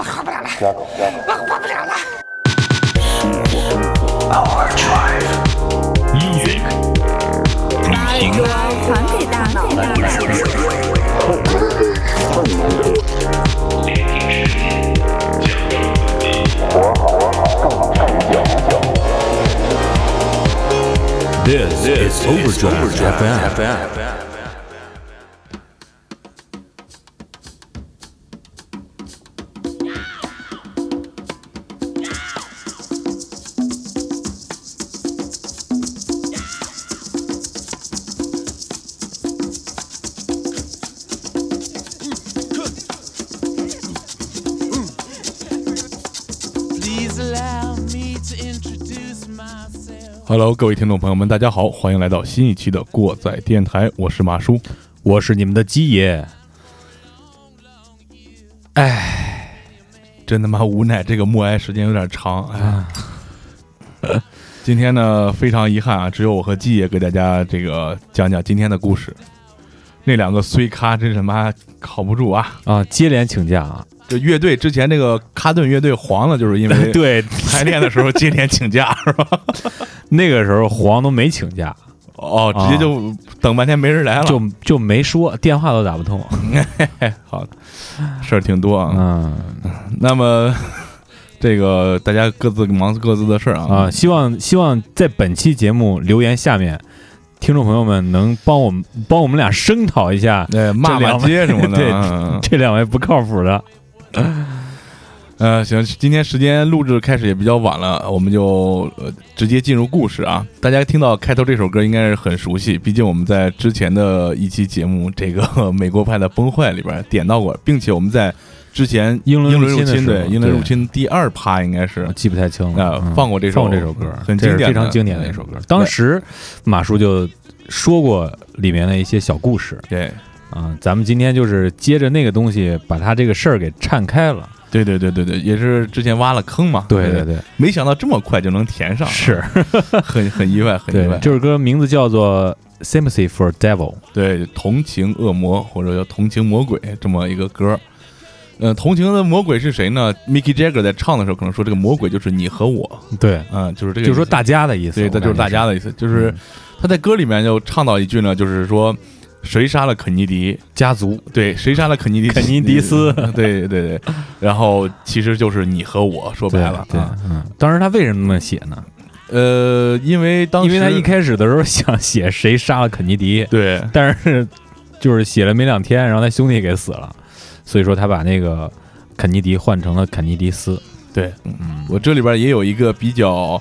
我活不了了，我活不了了。Music 主题传给大脑。This is Overdrive FM. 各位听众朋友们，大家好，欢迎来到新一期的过载电台，我是马叔。我是你们的鸡爷。哎真他妈无奈，这个默哀时间有点长。哎，今天呢非常遗憾啊，只有我和鸡爷给大家这个讲讲今天的故事。那两个衰咖真是妈靠不住啊！啊，接连请假啊！这乐队之前那个卡顿乐队黄了，就是因为 对，排练的时候接连请假 是吧？那个时候黄都没请假，哦，直接就等半天没人来了，就就没说，电话都打不通。好的，事儿挺多啊。嗯那么这个大家各自忙各自的事儿啊。啊，希望希望在本期节目留言下面，听众朋友们能帮我们帮我们俩声讨一下对，骂骂街什么的。对嗯这两位不靠谱的。呃，行，今天时间录制开始也比较晚了，我们就呃直接进入故事啊。大家听到开头这首歌应该是很熟悉，毕竟我们在之前的一期节目《这个 美国派的崩坏》里边点到过，并且我们在之前英伦入侵对英伦入侵第二趴应该是记不太清了，啊嗯放过这首放过这首歌，很经典非常经典的一首歌。当时马叔就说过里面的一些小故事对啊，咱们今天就是接着那个东西，把他这个事儿给岔开了。对对对对对，也是之前挖了坑嘛。对对，对，没想到这么快就能填上，是，很很意外，很意外。这首歌名字叫做《Sympathy for Devil》。对，同情恶魔或者叫同情魔鬼这么一个歌。呃，同情的魔鬼是谁呢？Mickey Jagger 在唱的时候可能说这个魔鬼就是你和我，对，嗯、就是这个，就是说大家的意思。对，这就是大家的意思。就是嗯他在歌里面就唱到一句呢，就是说谁杀了肯尼迪？家族。对，谁杀了肯尼迪？肯尼迪斯 对对对，然后其实就是你和我，说白了，对啊，嗯，当时他为什么那么写呢？呃，因为当时因为他一开始的时候想写谁杀了肯尼迪，对但是就是写了没两天，然后他兄弟给死了，所以说他把那个肯尼迪换成了肯尼迪斯。对，嗯，我这里边也有一个比较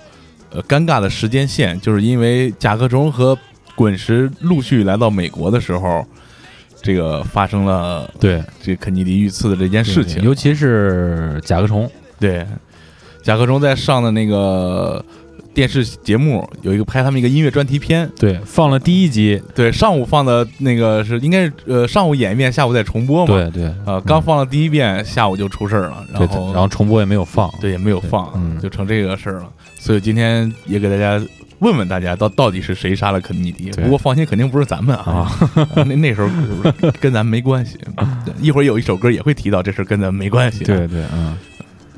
呃尴尬的时间线，就是因为甲壳虫和滚石陆续来到美国的时候，这个发生了对这肯尼迪遇刺的这件事情。尤其是甲壳虫，对，甲壳虫在上的那个电视节目有一个拍他们一个音乐专题片，对，放了第一集，对，上午放的那个是应该是呃上午演一遍，下午再重播嘛。对对，呃，刚放了第一遍，下午就出事儿了，然对，后然后重播也没有放。对也没有放，嗯就成这个事儿了。所以今天也给大家问问大家，到到底是谁杀了肯尼迪？不过放心，肯定不是咱们啊，那那时候跟咱们没关系。一会儿有一首歌也会提到这事儿，跟咱们没关系。对对，嗯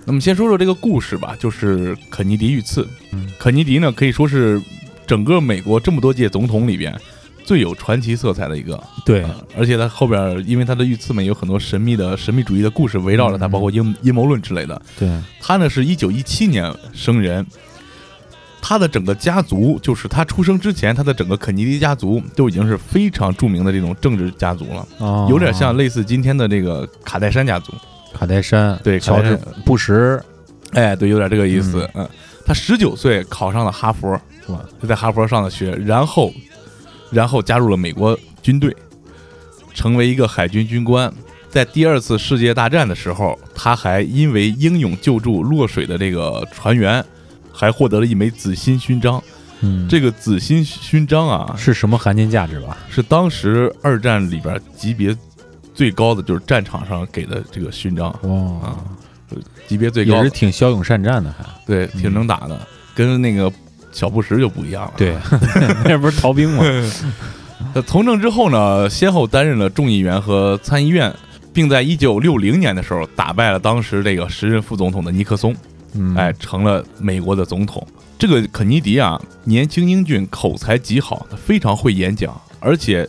那么先说说这个故事吧，就是肯尼迪遇刺。嗯肯尼迪呢，可以说是整个美国这么多届总统里边最有传奇色彩的一个。对呃而且他后边因为他的遇刺嘛，有很多神秘的神秘主义的故事围绕着他，嗯包括阴阴谋论之类的。对，他呢是一九一七年生人，他的整个家族，就是他出生之前，他的整个肯尼迪家族都已经是非常著名的这种政治家族了，哦有点像类似今天的这个卡戴珊家族。卡戴珊，对乔布什，哎，对，有点这个意思。嗯，他十九岁考上了哈佛，哇，就在哈佛上的学，然后，然后加入了美国军队，成为一个海军军官。在第二次世界大战的时候，他还因为英勇救助落水的这个船员，还获得了一枚紫心勋章。嗯，这个紫心勋章啊，是什么含金价值吧？是当时二战里边级别最高的，就是战场上给的这个勋章，哇，级别最高的也是，挺骁勇善战的，还对，挺能打的，跟那个小布什就不一样了。对，那不是逃兵吗？呃，从政之后呢，先后担任了众议员和参议院，并在一九六零年的时候打败了当时这个时任副总统的尼克松，嗯，哎，成了美国的总统。这个肯尼迪啊，年轻英俊，口才极好，他非常会演讲，而且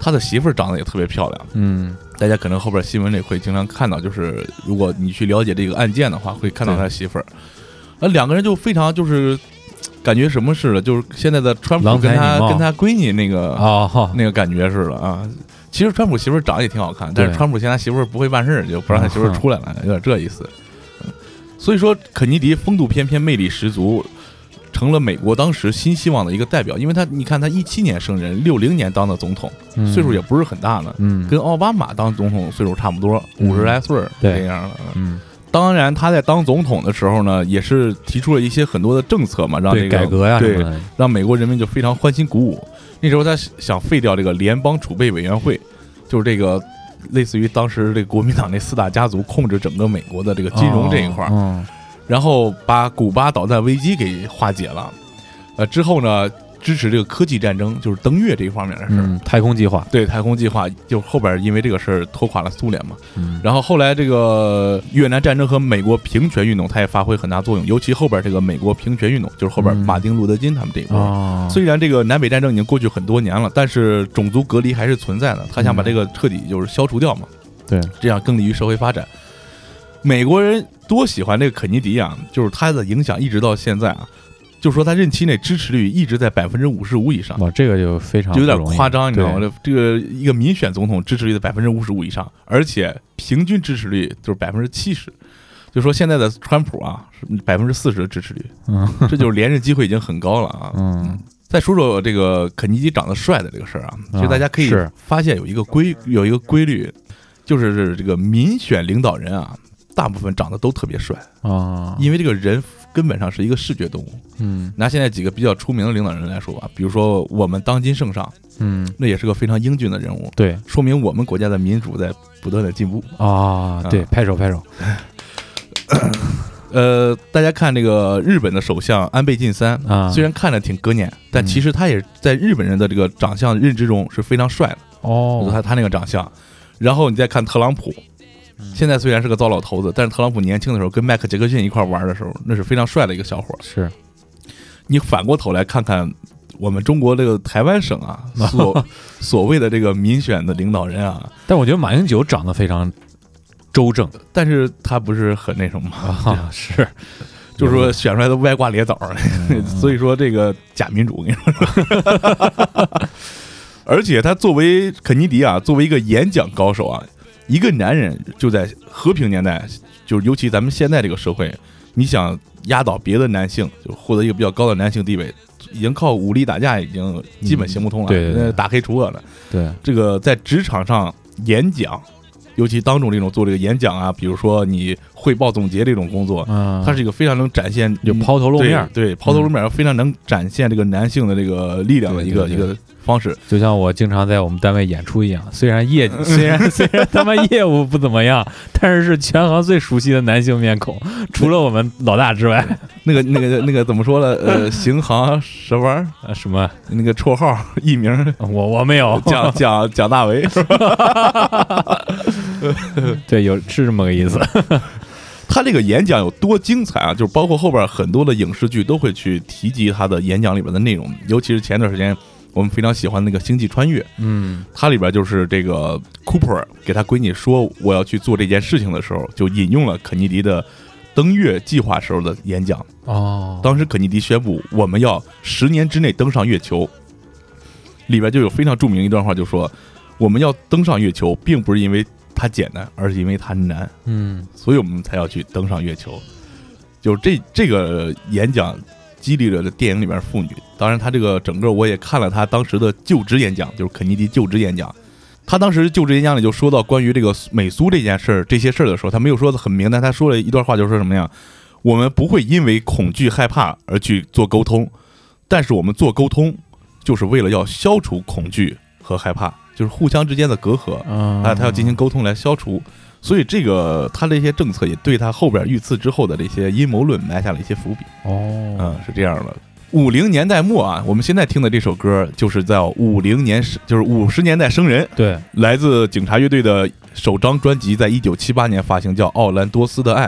他的媳妇儿长得也特别漂亮。嗯大家可能后边新闻里会经常看到，就是如果你去了解这个案件的话，会看到他媳妇儿。呃，两个人就非常就是感觉什么似的，就是现在的川普跟他跟他闺女那个、哦，那个感觉似的啊。其实川普媳妇儿长得也挺好看，但是川普嫌他媳妇儿不会办事儿，就不让他媳妇儿出来了，有点这意思。嗯所以说，肯尼迪风度翩翩，魅力十足，成了美国当时新希望的一个代表。因为他，你看他一七年生人，六零年当的总统，嗯岁数也不是很大呢，嗯跟奥巴马当总统岁数差不多，五十来岁儿对这样的。嗯当然，他在当总统的时候呢，也是提出了一些很多的政策嘛，让这个改革呀什对么的，让美国人民就非常欢欣鼓舞。那时候他想废掉这个联邦储备委员会，就是这个类似于当时这个国民党那四大家族控制整个美国的这个金融这一块然后把古巴导弹危机给化解了。呃，之后呢，支持这个科技战争，就是登月这一方面的事儿。嗯，太空计划，对太空计划，就后边因为这个事儿拖垮了苏联嘛。嗯然后后来这个越南战争和美国平权运动，它也发挥很大作用。尤其后边这个美国平权运动，就是后边嗯马丁路德金他们这一波。哦，虽然这个南北战争已经过去很多年了，但是种族隔离还是存在的。他想把这个彻底就是消除掉嘛，对，这样更利于社会发展。美国人多喜欢这个肯尼迪啊，就是他的影响一直到现在啊，就说他任期内支持率一直在百分之五十五以上。哇，这个就非常就有点夸张，你知道吗？这这个一个民选总统支持率在百分之五十五以上，而且平均支持率就是百分之七十，就说现在的川普啊是百分之四十的支持率，嗯这就是连任机会已经很高了啊。嗯再说说这个肯尼基长得帅的这个事儿啊，其实大家可以发现有一个规有一个规律，就是这个民选领导人啊，大部分长得都特别帅，啊，因为这个人根本上是一个视觉动物。嗯。拿现在几个比较出名的领导人来说吧，比如说我们当今圣上，嗯，那也是个非常英俊的人物，对。说明我们国家的民主在不断的进步。啊，对，拍手拍手，呃，大家看这个日本的首相安倍晋三啊。虽然看着挺割脸，但其实他也在日本人的这个长相认知中是非常帅的，哦，他他那个长相。然后你再看特朗普，现在虽然是个糟老头子，但是特朗普年轻的时候跟迈克杰克逊一块玩的时候，那是非常帅的一个小伙儿。是。你反过头来看看我们中国这个台湾省啊，所 所谓的这个民选的领导人啊，但我觉得马英九长得非常周正。但是他不是很那什么吗？啊，是，就是说选出来的歪瓜裂枣，所以说这个假民主，我跟你说。而且他作为肯尼迪啊，作为一个演讲高手啊，一个男人就在和平年代，就是尤其咱们现在这个社会，你想压倒别的男性，就获得一个比较高的男性地位，已经靠武力打架已经基本行不通了，嗯对对对那打黑除恶了。对，这个在职场上演讲，尤其当众这种做这个演讲啊，比如说你汇报总结这种工作，嗯，它是一个非常能展现就抛头露面儿，对对，抛头露面儿非常能展现这个男性的这个力量的一个一个方式。就像我经常在我们单位演出一样，虽然业 虽然虽然他妈业务不怎么样，但是是全行最熟悉的男性面孔，除了我们老大之外，那个那个那个怎么说呢？呃，行行什玩意儿？啊什么那个绰号艺名我我没有蒋 蒋蒋大为，对，有是这么个意思，他这个演讲有多精彩啊！就是包括后边很多的影视剧都会去提及他的演讲里边的内容，尤其是前段时间我们非常喜欢那个《星际穿越》，嗯它里边就是这个 Cooper 给他闺女说我要去做这件事情的时候，就引用了肯尼迪的登月计划时候的演讲。哦，当时肯尼迪宣布我们要十年之内登上月球，里边就有非常著名一段话，就说我们要登上月球，并不是因为它简单，而是因为它难，嗯所以我们才要去登上月球。就是这这个演讲激励了这电影里边妇女。当然，他这个整个我也看了他当时的就职演讲，就是肯尼迪就职演讲。他当时就职演讲里就说到关于这个美苏这件事儿、这些事儿的时候，他没有说的很明，但他说了一段话，就是说什么呀？我们不会因为恐惧、害怕而去做沟通，但是我们做沟通就是为了要消除恐惧和害怕，就是互相之间的隔阂。啊啊，他要进行沟通来消除。所以这个他这些政策也对他后边遇刺之后的这些阴谋论埋下了一些伏笔。哦嗯，是这样的。五零年代末啊，我们现在听的这首歌就是在五零年生，就是五十年代生人，对，来自警察乐队的首张专辑，在一九七八年发行，叫《奥兰多斯的爱》。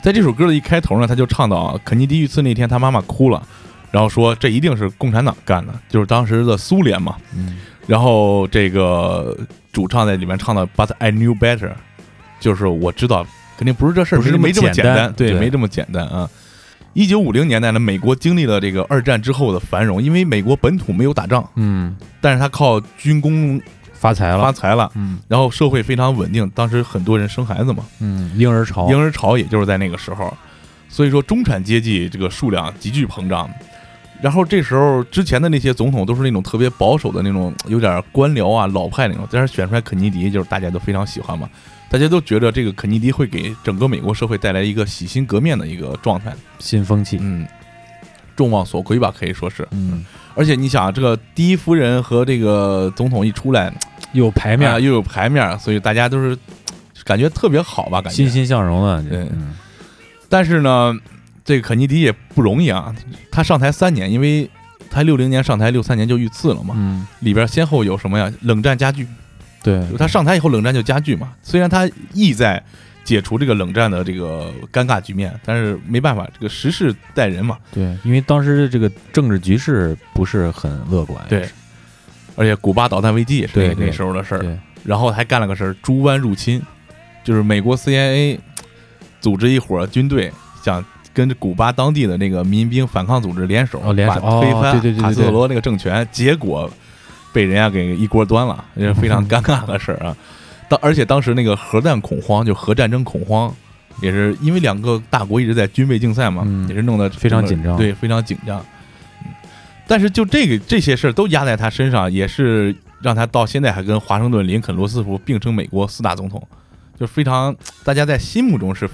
在这首歌的一开头呢，他就唱到啊，肯尼迪遇刺那天，他妈妈哭了，然后说这一定是共产党干的，就是当时的苏联嘛。嗯，然后这个主唱在里面唱的 “But I knew better”，就是我知道肯定不是这事儿，不是这没这么简简单对，对。没这么简单啊。一九五零年代呢，美国经历了这个二战之后的繁荣，因为美国本土没有打仗，嗯，但是他靠军工发财了，发财了，嗯。然后社会非常稳定，当时很多人生孩子嘛，嗯，婴儿潮，婴儿潮也就是在那个时候，所以说中产阶级这个数量急剧膨胀。然后这时候之前的那些总统都是那种特别保守的那种，有点官僚啊、老派那种，但是选出来肯尼迪，就是大家都非常喜欢嘛，大家都觉得这个肯尼迪会给整个美国社会带来一个洗心革面的一个状态，新风气，嗯，众望所归吧，可以说是。嗯，而且你想啊，这个第一夫人和这个总统一出来，有牌面啊，又有牌面，所以大家都是感觉特别好吧，感觉。欣欣向荣的，对。嗯。但是呢，这个肯尼迪也不容易啊，他上台三年，因为他六零年上台，六三年就遇刺了嘛，嗯，里边先后有什么呀？冷战加剧，对，他上台以后冷战就加剧嘛。虽然他意在解除这个冷战的这个尴尬局面，但是没办法，这个时势待人嘛。对，因为当时这个政治局势不是很乐观，对，而且古巴导弹危机也是那时候的事儿，对，然后还干了个事儿，猪湾入侵，就是美国 CIA 组织一伙军队想。跟古巴当地的那个民兵反抗组织联手，哦联手推翻卡斯特罗那个政权，结果被人家给一锅端了，这是非常尴尬的事儿啊。当而且当时那个核弹恐慌，就核战争恐慌，也是因为两个大国一直在军备竞赛嘛，嗯也是弄得非常紧张对，非常紧张。嗯，但是就这个这些事儿都压在他身上，也是让他到现在还跟华盛顿、林肯、罗斯福并称美国四大总统，就非常大家在心目中是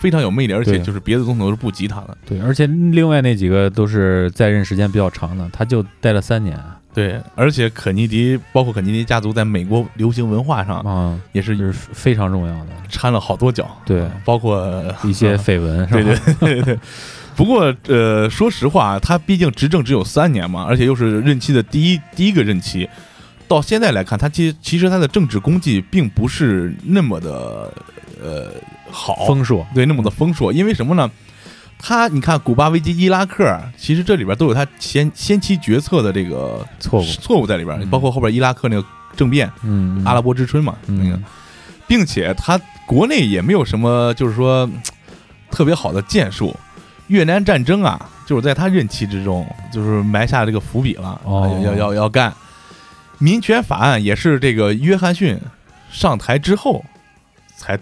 非常有魅力，而且就是别的总统都是不及他的。对，而且另外那几个都是在任时间比较长的，他就待了三年对，而且肯尼迪，包括肯尼迪家族，在美国流行文化上啊，也是就是非常重要的，掺了好多脚，对包括 一些 绯闻，是对吧？对对对。不过，呃，说实话，他毕竟执政只有三年嘛，而且又是任期的第一第一个任期，到现在来看，他其其实他的政治功绩并不是那么的呃好，丰硕，对，那么的丰硕。因为什么呢？他你看，古巴危机、伊拉克，其实这里边都有他先先期决策的这个错误，错误在里边，嗯包括后边伊拉克那个政变、嗯，阿拉伯之春嘛，嗯那个，并且他国内也没有什么，就是说嗯特别好的建树。越南战争啊，就是在他任期之中，就是埋下这个伏笔了，哦要要要干。民权法案也是这个约翰逊上台之后才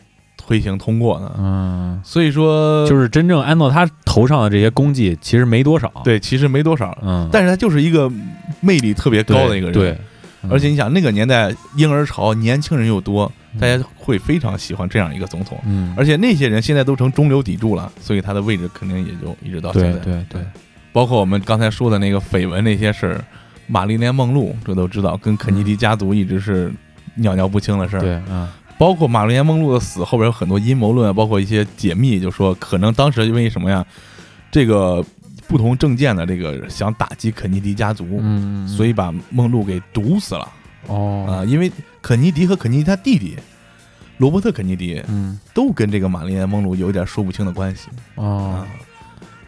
推行通过呢，嗯，所以说就是真正安到他头上的这些功绩，其实没多少，，对，其实没多少，嗯，但是他就是一个魅力特别高的一个人，对，嗯。而且你想那个年代婴儿潮，年轻人又多，大家会非常喜欢这样一个总统。嗯，而且那些人现在都成中流砥柱了，所以他的位置肯定也就一直到现在。对对对，包括我们刚才说的那个绯闻那些事儿，玛丽莲梦露这都知道，跟肯尼迪家族一直是尿尿不清的事儿。对，嗯，包括玛丽莲梦露的死后边有很多阴谋论，包括一些解密，就说可能当时因为什么呀，这个不同政见的这个想打击肯尼迪家族，嗯，所以把梦露给毒死了。哦，啊，因为肯尼迪和肯尼迪他弟弟罗伯特·肯尼迪嗯，都跟这个玛丽莲·梦露有一点说不清的关系哦啊。，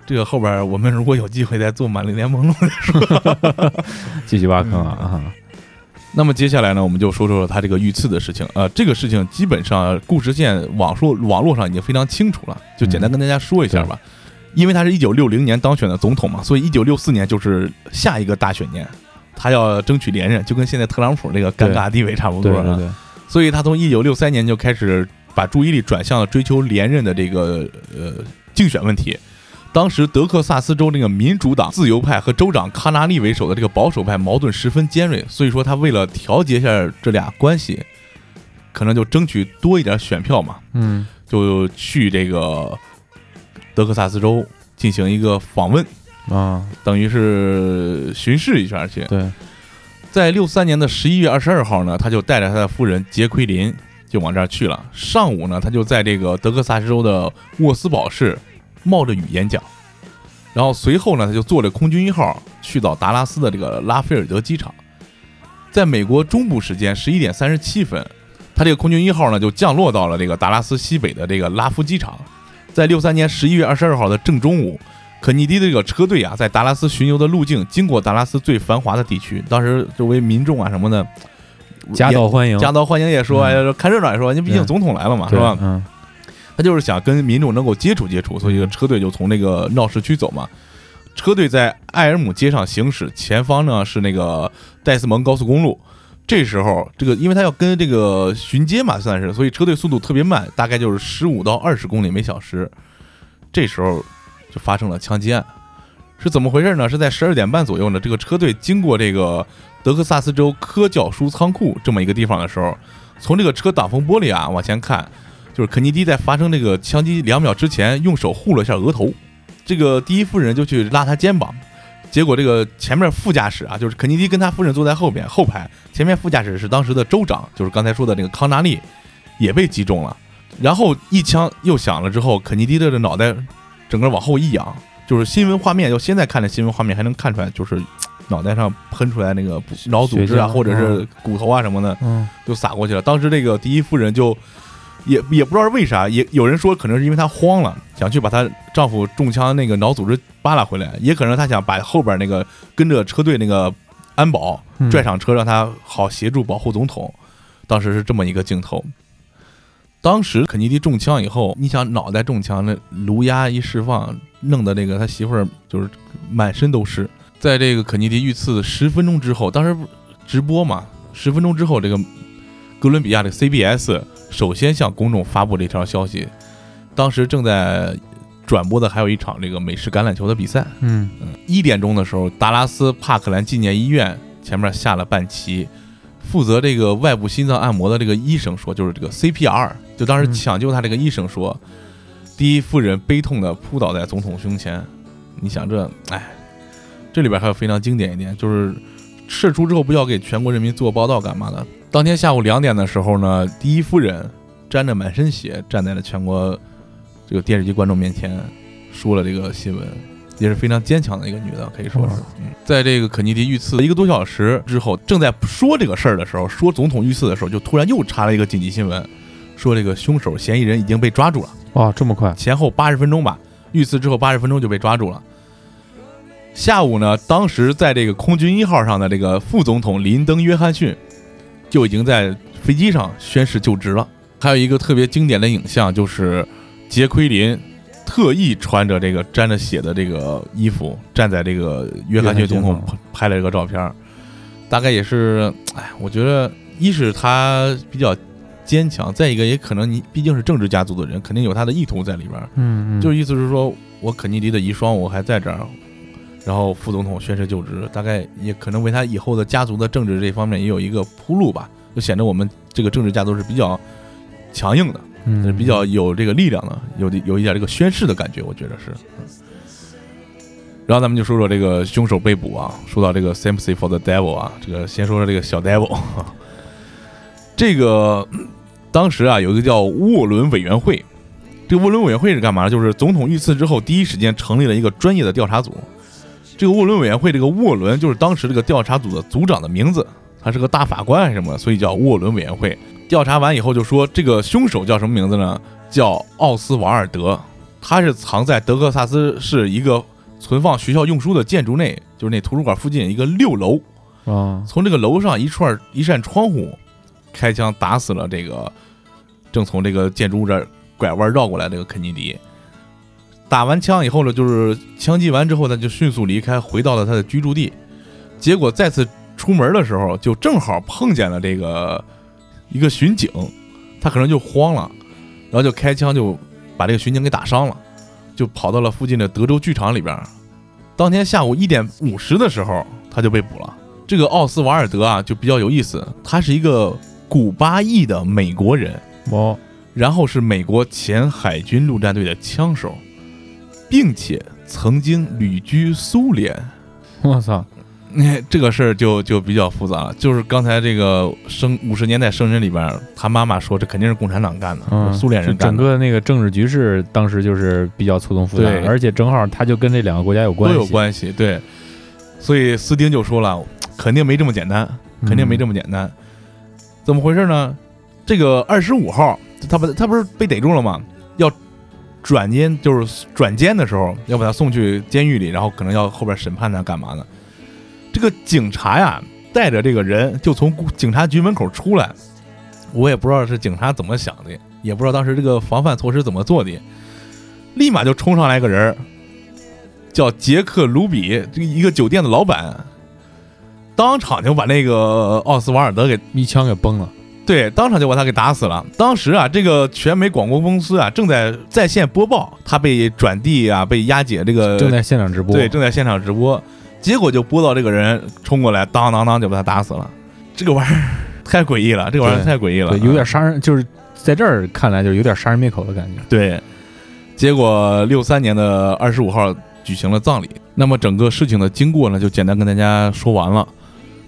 这个后边我们如果有机会再做玛丽莲·梦露再说。继续挖坑啊嗯啊，那么接下来呢，我们就说说他这个遇刺的事情。呃，这个事情基本上故事线网说网络上已经非常清楚了，就简单跟大家说一下吧。因为他是一九六零年当选的总统嘛，所以一九六四年就是下一个大选年，他要争取连任，就跟现在特朗普这个尴尬地位差不多了。对对对，所以他从一九六三年就开始把注意力转向了追求连任的这个呃竞选问题。当时德克萨斯州这个民主党自由派和州长卡纳利为首的这个保守派矛盾十分尖锐，所以说他为了调节一下这俩关系，可能就争取多一点选票嘛，嗯就去这个德克萨斯州进行一个访问，啊，等于是巡视一圈去。对，在六三年的十一月二十二号呢，他就带着他的夫人杰奎琳就往这儿去了。上午呢，他就在这个德克萨斯州的沃斯堡市冒着雨演讲。然后随后呢，他就坐着空军一号去到达拉斯的这个拉菲尔德机场，在美国中部时间十一点三十七分，他这个空军一号呢就降落到了这个达拉斯西北的这个拉夫机场。在六三年十一月二十二号的正中午，肯尼迪的这个车队啊，在达拉斯巡游的路径经过达拉斯最繁华的地区，当时周围民众啊什么的，夹道欢迎，夹道欢迎也说，看热闹也说，你毕竟总统来了嘛，是吧？嗯他就是想跟民众能够接触接触，所以这个车队就从那个闹市区走嘛。车队在埃尔姆街上行驶，前方呢是那个戴斯蒙高速公路。这时候，这个因为他要跟这个巡街嘛，算是，所以车队速度特别慢，大概就是十五到二十公里每小时。这时候就发生了枪击案，是怎么回事呢？是在十二点半左右呢，这个车队经过这个德克萨斯州科教书仓库这么一个地方的时候，从这个车挡风玻璃啊往前看，就是肯尼迪在发生这个枪击两秒之前，用手护了一下额头，这个第一夫人就去拉他肩膀，结果这个前面副驾驶啊，就是肯尼迪跟他夫人坐在后边后排，前面副驾驶是当时的州长，就是刚才说的那个康纳利，也被击中了，然后一枪又响了之后，肯尼迪的这脑袋整个往后一仰，就是新闻画面，就现在看的新闻画面还能看出来，就是脑袋上喷出来那个脑组织啊，或者是骨头啊什么的，嗯就撒过去了。当时这个第一夫人就 也也不知道是为啥，也有人说可能是因为她慌了，想去把她丈夫中枪那个脑组织扒拉回来，也可能她想把后边那个跟着车队那个安保嗯拽上车，让他好协助保护总统。当时是这么一个镜头。当时肯尼迪中枪以后，你想脑袋中枪，那颅压一释放，弄得那个他媳妇儿就是满身都是。在这个肯尼迪遇刺十分钟之后，当时直播嘛，十分钟之后，这个哥伦比亚的 CBS 首先向公众发布这条消息。当时正在转播的还有一场这个美式橄榄球的比赛。嗯一点钟的时候，达拉斯帕克兰纪念医院前面下了半旗，负责这个外部心脏按摩的这个医生说，就是这个 CPR，就当时嗯抢救他这个医生说，第一夫人悲痛地扑倒在总统胸前。你想这，哎，这里边还有非常经典一点，就是事出之后不要给全国人民做报道干嘛的。当天下午两点的时候呢，第一夫人沾着满身血站在了全国这个电视机观众面前，说了这个新闻。也是非常坚强的一个女的，可以说是。嗯，在这个肯尼迪遇刺一个多小时之后，正在说这个事儿的时候，说总统遇刺的时候，就突然又插了一个紧急新闻，说这个凶手嫌疑人已经被抓住了，哇，这么快？前后八十分钟吧，遇刺之后八十分钟就被抓住了。下午呢，当时在这个空军一号上的这个副总统林登·约翰逊就已经在飞机上宣誓就职了。还有一个特别经典的影像，就是杰奎琳特意穿着这个沾着血的这个衣服，站在这个约翰逊总统拍了这个照片。大概也是，哎，我觉得一是他比较坚强，再一个也可能你毕竟是政治家族的人，肯定有他的意图在里边。嗯嗯，就意思是说我肯尼迪的遗孀我还在这儿，然后副总统宣誓就职，大概也可能为他以后的家族的政治这方面也有一个铺路吧，就显得我们这个政治家族是比较强硬的，嗯是比较有这个力量的，有的有一点这个宣誓的感觉，我觉得是。嗯然后咱们就说说这个凶手被捕啊，说到这个 sympathy for the devil 啊，这个先说说这个小 devil，这个嗯当时啊有一个叫沃伦委员会，这个沃伦委员会是干嘛？就是总统遇刺之后，第一时间成立了一个专业的调查组。这个沃伦委员会，这个沃伦就是当时这个调查组的组长的名字，他是个大法官还是什么，所以叫沃伦委员会。调查完以后就说，这个凶手叫什么名字呢？叫奥斯瓦尔德，他是藏在德克萨斯市一个存放学校用书的建筑内，就是那图书馆附近一个六楼。啊，从这个楼上一串一扇窗户开枪打死了这个正从这个建筑物这儿拐弯绕过来这个肯尼迪。打完枪以后呢，就是枪击完之后，呢就迅速离开，回到了他的居住地。结果再次出门的时候，就正好碰见了这个一个巡警，他可能就慌了，然后就开枪就把这个巡警给打伤了，就跑到了附近的德州剧场里边。当天下午一点五十的时候，他就被捕了。这个奥斯瓦尔德啊，就比较有意思，他是一个古巴裔的美国人，哦，然后是美国前海军陆战队的枪手，并且曾经旅居苏联。我操，那 这个事儿就就比较复杂了。就是刚才这个生五十年代生人里边，他妈妈说这肯定是共产党干的，嗯，苏联人干的，整个那个政治局势当时就是比较错综复杂对，而且正好他就跟这两个国家有关都系，有关系。对，所以斯丁就说了，肯定没这么简单，肯定没这么简单。怎么回事呢？这个二十五号，他不他不是被逮住了吗？要转监，就是转监的时候，要把他送去监狱里，然后可能要后边审判他干嘛呢？这个警察呀，带着这个人就从警察局门口出来，我也不知道是警察怎么想的，也不知道当时这个防范措施怎么做的，立马就冲上来个人，叫杰克·卢比，这个一个酒店的老板，当场就把那个奥斯瓦尔德给一枪给崩了，对，当场就把他给打死了。当时啊，这个全美广播公司啊正在在线播报他被转递啊，被押解这个正在现场直播，对正在现场直播，结果就播到这个人冲过来，当当当就把他打死了。这个玩意儿 太诡异了，这个玩意儿太诡异了，对，有点杀人，就是在这儿看来就是有点杀人灭口的感觉。对。结果六三年的二十五号举行了葬礼。那么整个事情的经过呢，就简单跟大家说完了。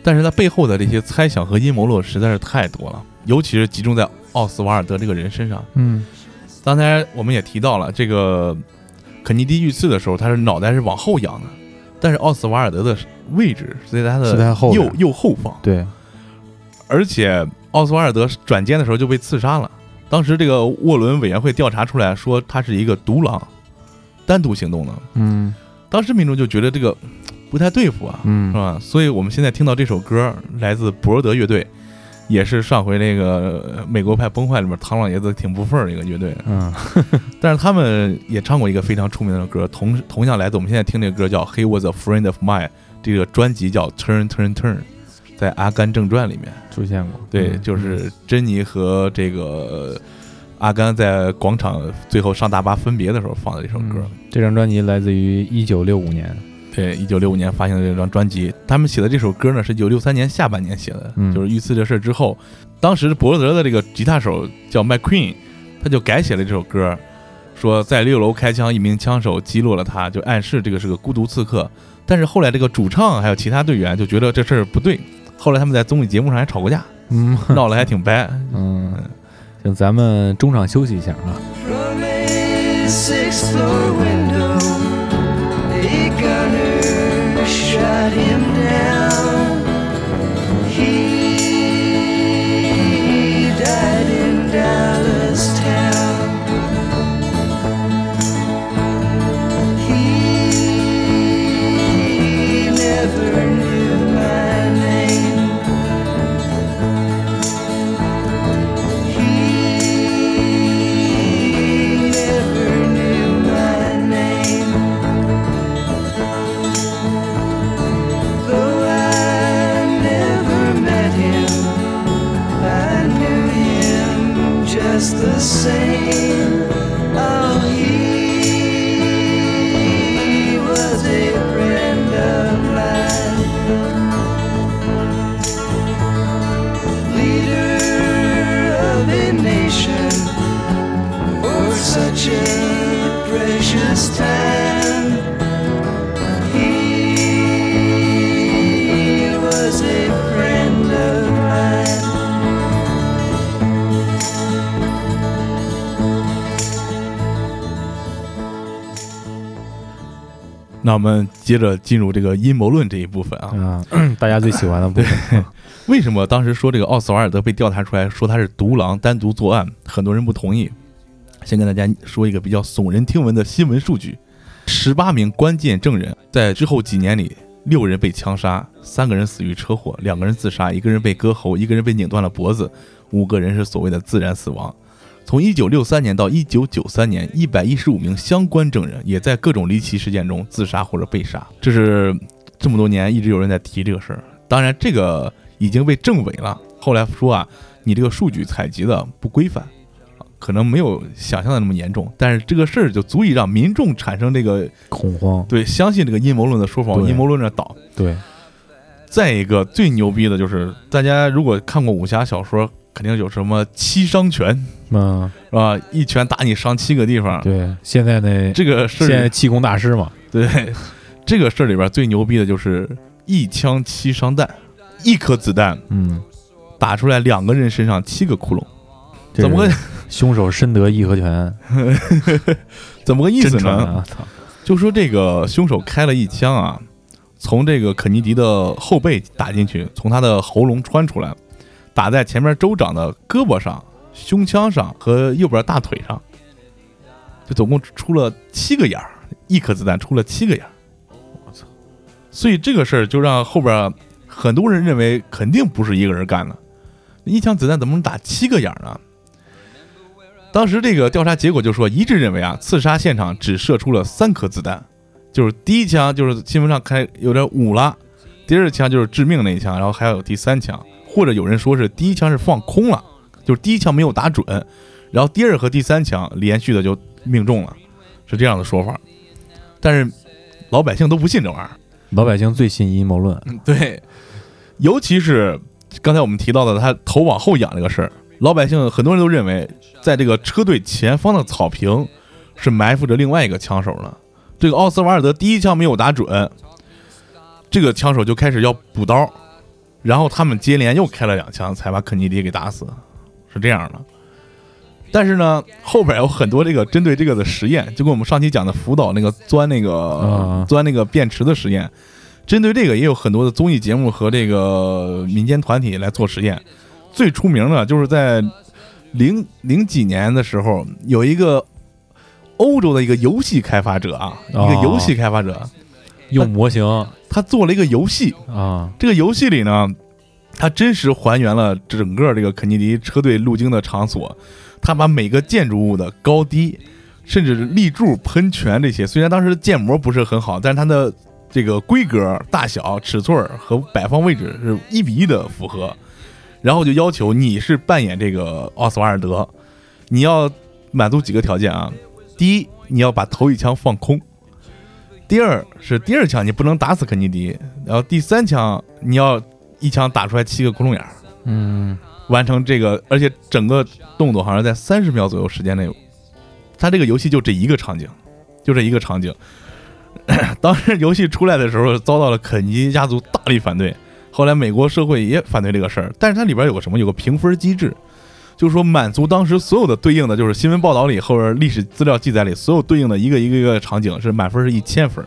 但是它背后的这些猜想和阴谋论实在是太多了，尤其是集中在奥斯瓦尔德这个人身上。嗯刚才我们也提到了，这个肯尼迪遇刺的时候，他是脑袋是往后仰的，但是奥斯瓦尔德的位置是在他的后右右后方，对，而且奥斯瓦尔德转肩的时候就被刺杀了。当时这个沃伦委员会调查出来说，他是一个独狼，单独行动的。嗯当时民众就觉得这个不太对付啊，是嗯吧？所以我们现在听到这首歌来自博尔德乐队，也是上回那个呃美国派崩坏里面唐老爷子挺不忿儿的一个乐队。嗯。但是他们也唱过一个非常出名的歌，同同样来自我们现在听这个歌叫《He Was a Friend of Mine》，这个专辑叫《Turn Turn Turn》，在《阿甘正传》里面，出现过，对，嗯。就是珍妮和这个呃阿甘在广场最后上大巴分别的时候放的这首歌。嗯。这张专辑来自于一九六五年，对，一九六五年发行的这张专辑，他们写的这首歌呢是一九六三年下半年写的，嗯就是遇刺这事儿之后，当时博德的这个吉他手叫麦 Queen，他就改写了这首歌，说在六楼开枪，一名枪手击落了他，就暗示这个是个孤独刺客。但是后来这个主唱还有其他队员就觉得这事儿不对，后来他们在综艺节目上还吵过架，嗯闹得还挺掰。嗯，行，咱们中场休息一下啊。那我们接着进入这个阴谋论这一部分啊。啊，大家最喜欢的部分，为什么当时说这个奥斯瓦尔德被调查出来说他是独狼单独作案，很多人不同意？先跟大家说一个比较耸人听闻的新闻数据：十八名关键证人在之后几年里，六人被枪杀，三个人死于车祸，两个人自杀，一个人被割喉，一个人被拧断了脖子，五个人是所谓的自然死亡。从一九六三年到一九九三年，一百一十五名相关证人也在各种离奇事件中自杀或者被杀。这是这么多年一直有人在提这个事儿。当然，这个已经被证伪了。后来说啊，你这个数据采集的不规范，啊可能没有想象的那么严重。但是这个事儿就足以让民众产生这个恐慌，对相信这个阴谋论的说法，阴谋论的倒。对，再一个最牛逼的就是，大家如果看过武侠小说，肯定有什么七伤拳，嗯，是吧？一拳打你伤七个地方。对，现在呢这个事儿现在气功大师嘛，对，这个事儿里边最牛逼的就是一枪七伤弹，一颗子弹嗯，打出来两个人身上七个窟窿，怎么个凶手深得义和拳？怎么个意思呢？就说这个凶手开了一枪啊，从这个肯尼迪的后背打进去，从他的喉咙穿出来，打在前面州长的胳膊上、胸腔上和右边大腿上，就总共出了七个眼儿，一颗子弹出了七个眼儿。我操！所以这个事儿就让后边很多人认为肯定不是一个人干的，一枪子弹怎么能打七个眼儿呢？当时这个调查结果就说，一致认为啊，刺杀现场只射出了三颗子弹，就是第一枪就是新闻上开有点捂了，第二枪就是致命那一枪，然后还有第三枪，或者有人说是第一枪是放空了，就是第一枪没有打准，然后第二和第三枪连续的就命中了，是这样的说法。但是老百姓都不信这玩意儿，老百姓最信阴谋论。对，尤其是刚才我们提到的他头往后仰这个事儿，老百姓很多人都认为，在这个车队前方的草坪是埋伏着另外一个枪手了。这个奥斯瓦尔德第一枪没有打准，这个枪手就开始要补刀，然后他们接连又开了两枪，才把肯尼迪给打死，是这样的。但是呢，后边有很多这个针对这个的实验，就跟我们上期讲的福岛那个钻那个、啊钻那个便池的实验，针对这个也有很多的综艺节目和这个民间团体来做实验。最出名的就是在零零几年的时候，有一个欧洲的一个游戏开发者啊，一哦个游戏开发者，用模型。他做了一个游戏，啊，这个游戏里呢，他真实还原了整个这个肯尼迪车队路经的场所，他把每个建筑物的高低，甚至是立柱、喷泉这些，虽然当时建模不是很好，但是它的这个规格、大小、尺寸和摆放位置是一比一的符合。然后就要求你是扮演这个奥斯瓦尔德，你要满足几个条件啊？第一，你要把头一枪放空；第二是第二枪你不能打死肯尼迪，然后第三枪你要一枪打出来七个窟窿眼儿，嗯，完成这个，而且整个动作好像在三十秒左右时间内，他这个游戏就这一个场景，就这一个场景。当时游戏出来的时候，遭到了肯尼迪家族大力反对。后来美国社会也反对这个事儿，但是它里边有个什么？有个评分机制，就是说满足当时所有的对应的，就是新闻报道里后边历史资料记载里所有对应的一个一个一个场景是满分是一千分。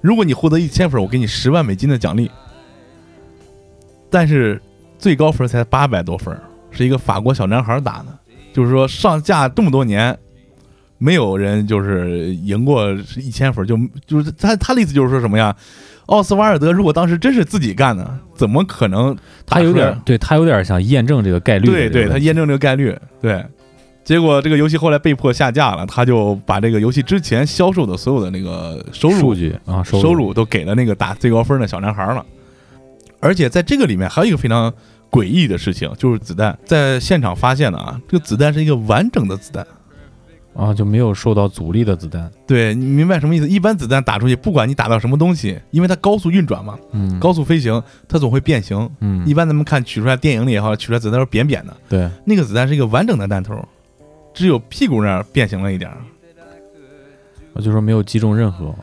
如果你获得一千分，我给你十万美金的奖励。但是最高分才八百多分，是一个法国小男孩打的。就是说上架这么多年，没有人就是赢过一千分，就就是他他的意思就是说什么呀？奥斯瓦尔德如果当时真是自己干的，怎么可能他有点对他有点想验证这个概率对对。他验证这个概率，对。结果这个游戏后来被迫下架了，他就把这个游戏之前销售的所有的那个收入数据啊，收收入都给了那个打最高分的小男孩了。而且在这个里面还有一个非常诡异的事情，就是子弹在现场发现的啊，这个子弹是一个完整的子弹。啊，就没有受到阻力的子弹。对你明白什么意思？一般子弹打出去，不管你打到什么东西，因为它高速运转嘛，嗯，高速飞行，它总会变形。嗯，一般咱们看取出来电影里也好，取出来子弹都是扁扁的，对，那个子弹是一个完整的弹头，只有屁股那儿变形了一点儿。我就说没有击中任何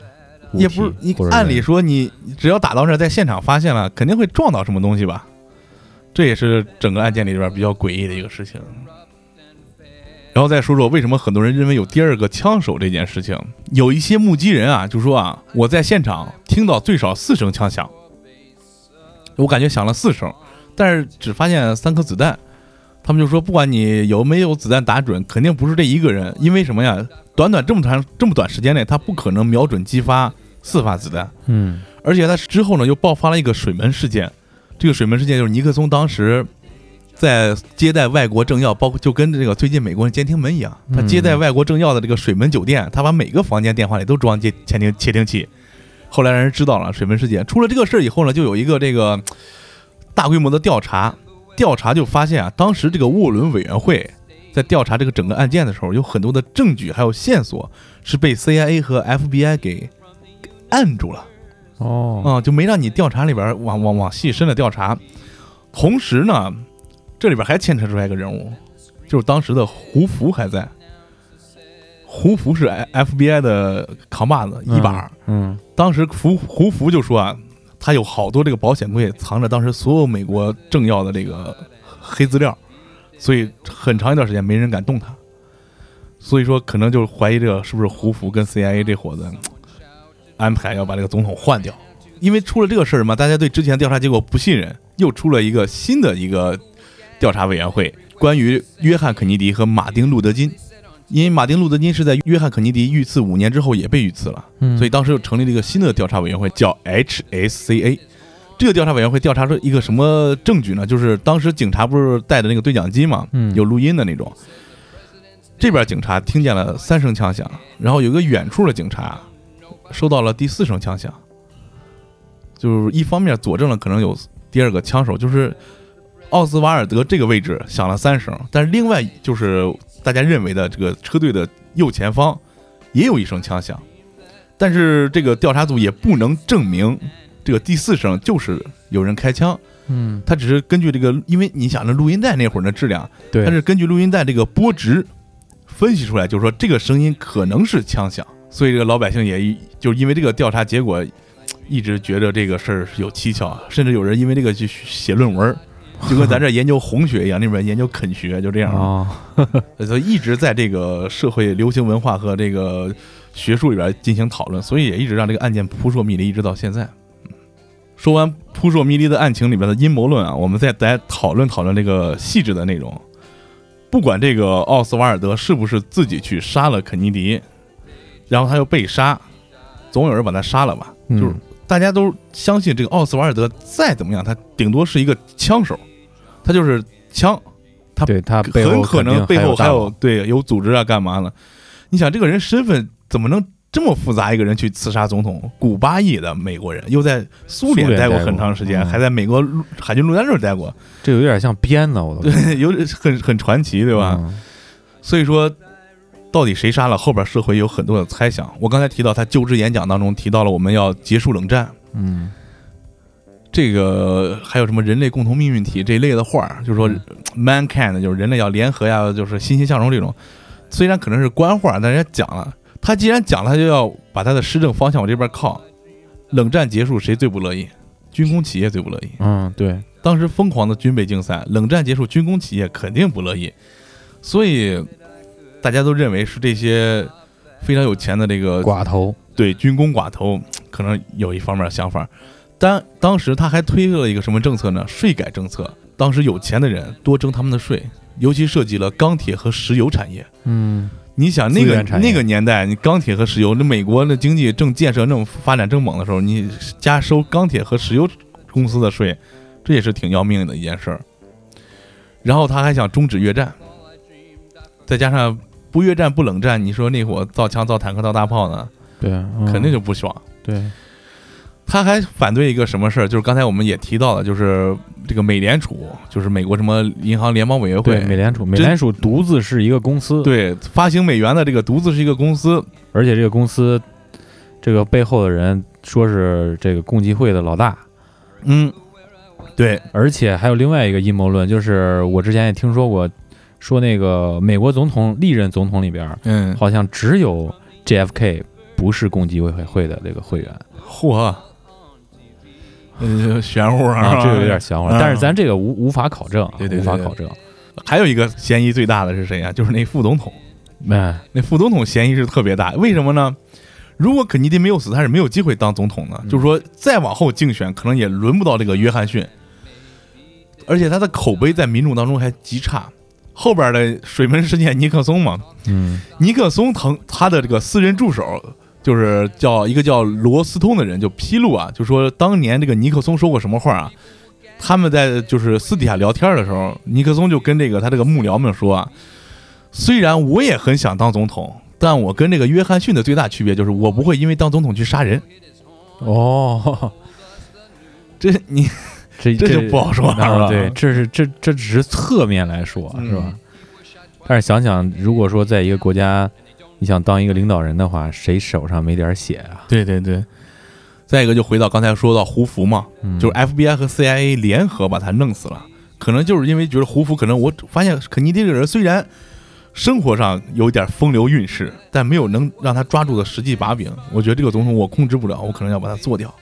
也不是你按理说你只要打到那儿，在现场发现了，肯定会撞到什么东西吧？这也是整个案件里边比较诡异的一个事情。然后再说说为什么很多人认为有第二个枪手这件事情，有一些目击人啊就说啊，我在现场听到最少四声枪响，我感觉响了四声，但是只发现三颗子弹。他们就说，不管你有没有子弹打准，肯定不是这一个人，因为什么呀？短短这么长这么短时间内，他不可能瞄准击发四发子弹，嗯而且他之后呢又爆发了一个水门事件。这个水门事件就是尼克松当时在接待外国政要，包括就跟这个最近美国人监听门一样，他接待外国政要的这个水门酒店，他把每个房间电话里都装接窃听窃听器。后来让人知道了水门事件，出了这个事儿以后呢，就有一个这个大规模的调查，调查就发现啊，当时这个沃伦委员会在调查这个整个案件的时候，有很多的证据还有线索是被 CIA 和 FBI 给给按住了。哦，啊、就没让你调查里边往往往细深的调查。同时呢，这里边还牵扯出来一个人物，就是当时的胡福还在。胡福是 FBI 的扛把子一把儿，嗯当时胡胡福就说啊，他有好多这个保险柜藏着当时所有美国政要的这个黑资料，所以很长一段时间没人敢动他。所以说，可能就是怀疑这个是不是胡福跟 CIA 这伙子安排要把这个总统换掉，因为出了这个事儿嘛，大家对之前调查结果不信任，又出了一个新的一个调查委员会，关于约翰肯尼迪和马丁路德金，因为马丁路德金是在约翰肯尼迪遇刺五年之后也被遇刺了，嗯所以当时又成立了一个新的调查委员会，叫 HSCA。这个调查委员会调查出一个什么证据呢？就是当时警察不是带的那个对讲机嘛，嗯有录音的那种。这边警察听见了三声枪响，然后有个远处的警察收到了第四声枪响，就是一方面佐证了可能有第二个枪手，就是奥斯瓦尔德这个位置响了三声，但是另外就是大家认为的这个车队的右前方也有一声枪响，但是这个调查组也不能证明这个第四声就是有人开枪，嗯，他只是根据这个，因为你想这录音带那会儿的质量，对，它是根据录音带这个波值分析出来，就是说这个声音可能是枪响，所以这个老百姓也就因为这个调查结果，一直觉得这个事儿是有蹊跷，甚至有人因为这个去写论文，就跟咱这研究红学一样，那边研究肯学，就这样，哦，所以一直在这个社会流行文化和这个学术里边进行讨论，所以也一直让这个案件扑朔迷离，一直到现在。说完扑朔迷离的案情里边的阴谋论啊，我们再来讨论讨论这个细致的内容。不管这个奥斯瓦尔德是不是自己去杀了肯尼迪，然后他又被杀，总有人把他杀了吧？嗯就是大家都相信这个奥斯瓦尔德再怎么样，他顶多是一个枪手，他就是枪，他对他很可能背后还有对有组织啊，干嘛呢？你想这个人身份怎么能这么复杂？一个人去刺杀总统，古巴裔的美国人，又在苏联待过很长时间，嗯还在美国陆海军陆战队待过，这有点像编的，我都对，有点很很传奇，对吧？嗯所以说，到底谁杀了？后边社会有很多的猜想。我刚才提到他就职演讲当中提到了我们要结束冷战，嗯这个还有什么人类共同命运体这一类的话儿，就是说嗯 mankind 就是人类要联合呀，就是欣欣向荣这种。虽然可能是官话，但人家讲了，他既然讲了，他就要把他的施政方向往这边靠。冷战结束，谁最不乐意？军工企业最不乐意。嗯，对，当时疯狂的军备竞赛，冷战结束，军工企业肯定不乐意，所以大家都认为是这些非常有钱的这个寡头，对军工寡头可能有一方面的想法。当当时他还推了一个什么政策呢？税改政策。当时有钱的人多征他们的税，尤其涉及了钢铁和石油产业。嗯，你想那个那个年代，你钢铁和石油，那美国的经济正建设正发展正猛的时候，你加收钢铁和石油公司的税，这也是挺要命的一件事儿。然后他还想终止越战，再加上不越战不冷战，你说那会儿造枪造坦克造大炮呢，对，嗯肯定就不爽。对，他还反对一个什么事儿，就是刚才我们也提到了，就是这个美联储，就是美国什么银行联邦委员会，对，美联储，美联储独自是一个公司，，对发行美元的这个独自是一个公司，而且这个公司这个背后的人说是这个共济会的老大，嗯，对，而且还有另外一个阴谋论，就是我之前也听说过，说那个美国总统历任总统里边，嗯，好像只有 JFK 不是共济会会的这个会员。嚯，呃，玄乎啊，啊，这个有点想法，嗯但是咱这个无无法考证，对对对对无法考证。还有一个嫌疑最大的是谁啊？就是那副总统，哎，那副总统嫌疑是特别大，为什么呢？如果肯尼迪没有死，他是没有机会当总统的。嗯就是说，再往后竞选，可能也轮不到这个约翰逊，而且他的口碑在民众当中还极差。后边的水门事件，尼克松嘛，嗯尼克松疼他的这个私人助手，就是叫一个叫罗斯通的人，就披露啊，就说当年这个尼克松说过什么话啊？他们在就是私底下聊天的时候，尼克松就跟这个他这个幕僚们说啊，虽然我也很想当总统，但我跟这个约翰逊的最大区别就是我不会因为当总统去杀人。哦，这你 这这就不好说了对，这是这这只是侧面来说，嗯是吧？但是想想，如果说在一个国家，你想当一个领导人的话，谁手上没点血啊？对对对。再一个就回到刚才说到胡佛嘛，嗯就是 FBI 和 CIA 联合把他弄死了，可能就是因为觉得胡佛可能我发现肯尼迪这个人虽然生活上有点风流韵事，但没有能让他抓住的实际把柄。我觉得这个总统我控制不了，我可能要把他做掉。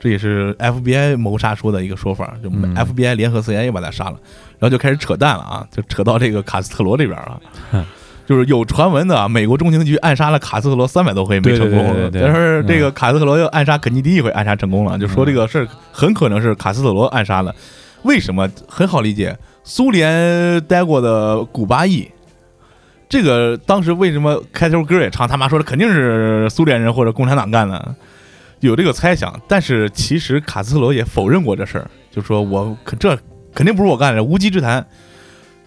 这也是 FBI 谋杀说的一个说法，就嗯 FBI 联合 CIA 把他杀了，然后就开始扯淡了啊，就扯到这个卡斯特罗这边了哼。就是有传闻的啊，美国中情局暗杀了卡斯特罗三百多回没成功，对对对对对但是这个卡斯特罗又暗杀肯尼迪一回，暗杀成功了，就说这个事儿很可能是卡斯特罗暗杀的。为什么？很好理解，苏联待过的古巴裔，这个当时为什么开头歌也唱他妈说的肯定是苏联人或者共产党干的，有这个猜想。但是其实卡斯特罗也否认过这事儿，就说我可这肯定不是我干的，无稽之谈。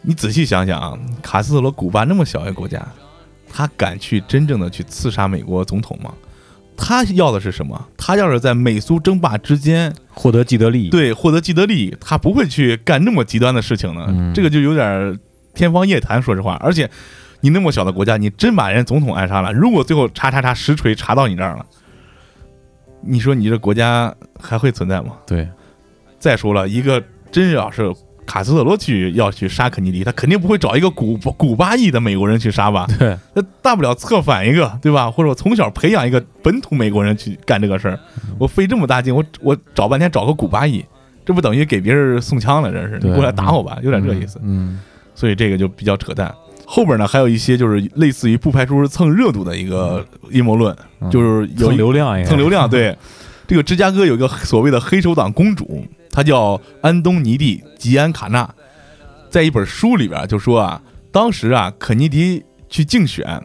你仔细想想啊，卡斯特罗古巴那么小一个国家，他敢去真正的去刺杀美国总统吗？他要的是什么？他要是在美苏争霸之间，获得既得利益。对，获得既得利益，他不会去干那么极端的事情呢。嗯这个就有点天方夜谭，说实话。而且你那么小的国家，你真把人总统暗杀了，如果最后查查查实锤查到你这儿了，你说你这国家还会存在吗？对，再说了，一个真要是卡斯特罗去要去杀肯尼迪，他肯定不会找一个古古巴裔的美国人去杀吧？对，那大不了策反一个，对吧？或者我从小培养一个本土美国人去干这个事儿，我费这么大劲，我我找半天找个古巴裔，这不等于给别人送枪了？这是你过来打我吧，有点这意思。嗯，所以这个就比较扯淡。后边呢，还有一些就是类似于不排除是蹭热度的一个阴谋论，嗯就是有蹭流量蹭流量。对，这个芝加哥有一个所谓的黑手党公主，她叫安东尼蒂·吉安卡纳，在一本书里边就说啊，当时啊，肯尼迪去竞选，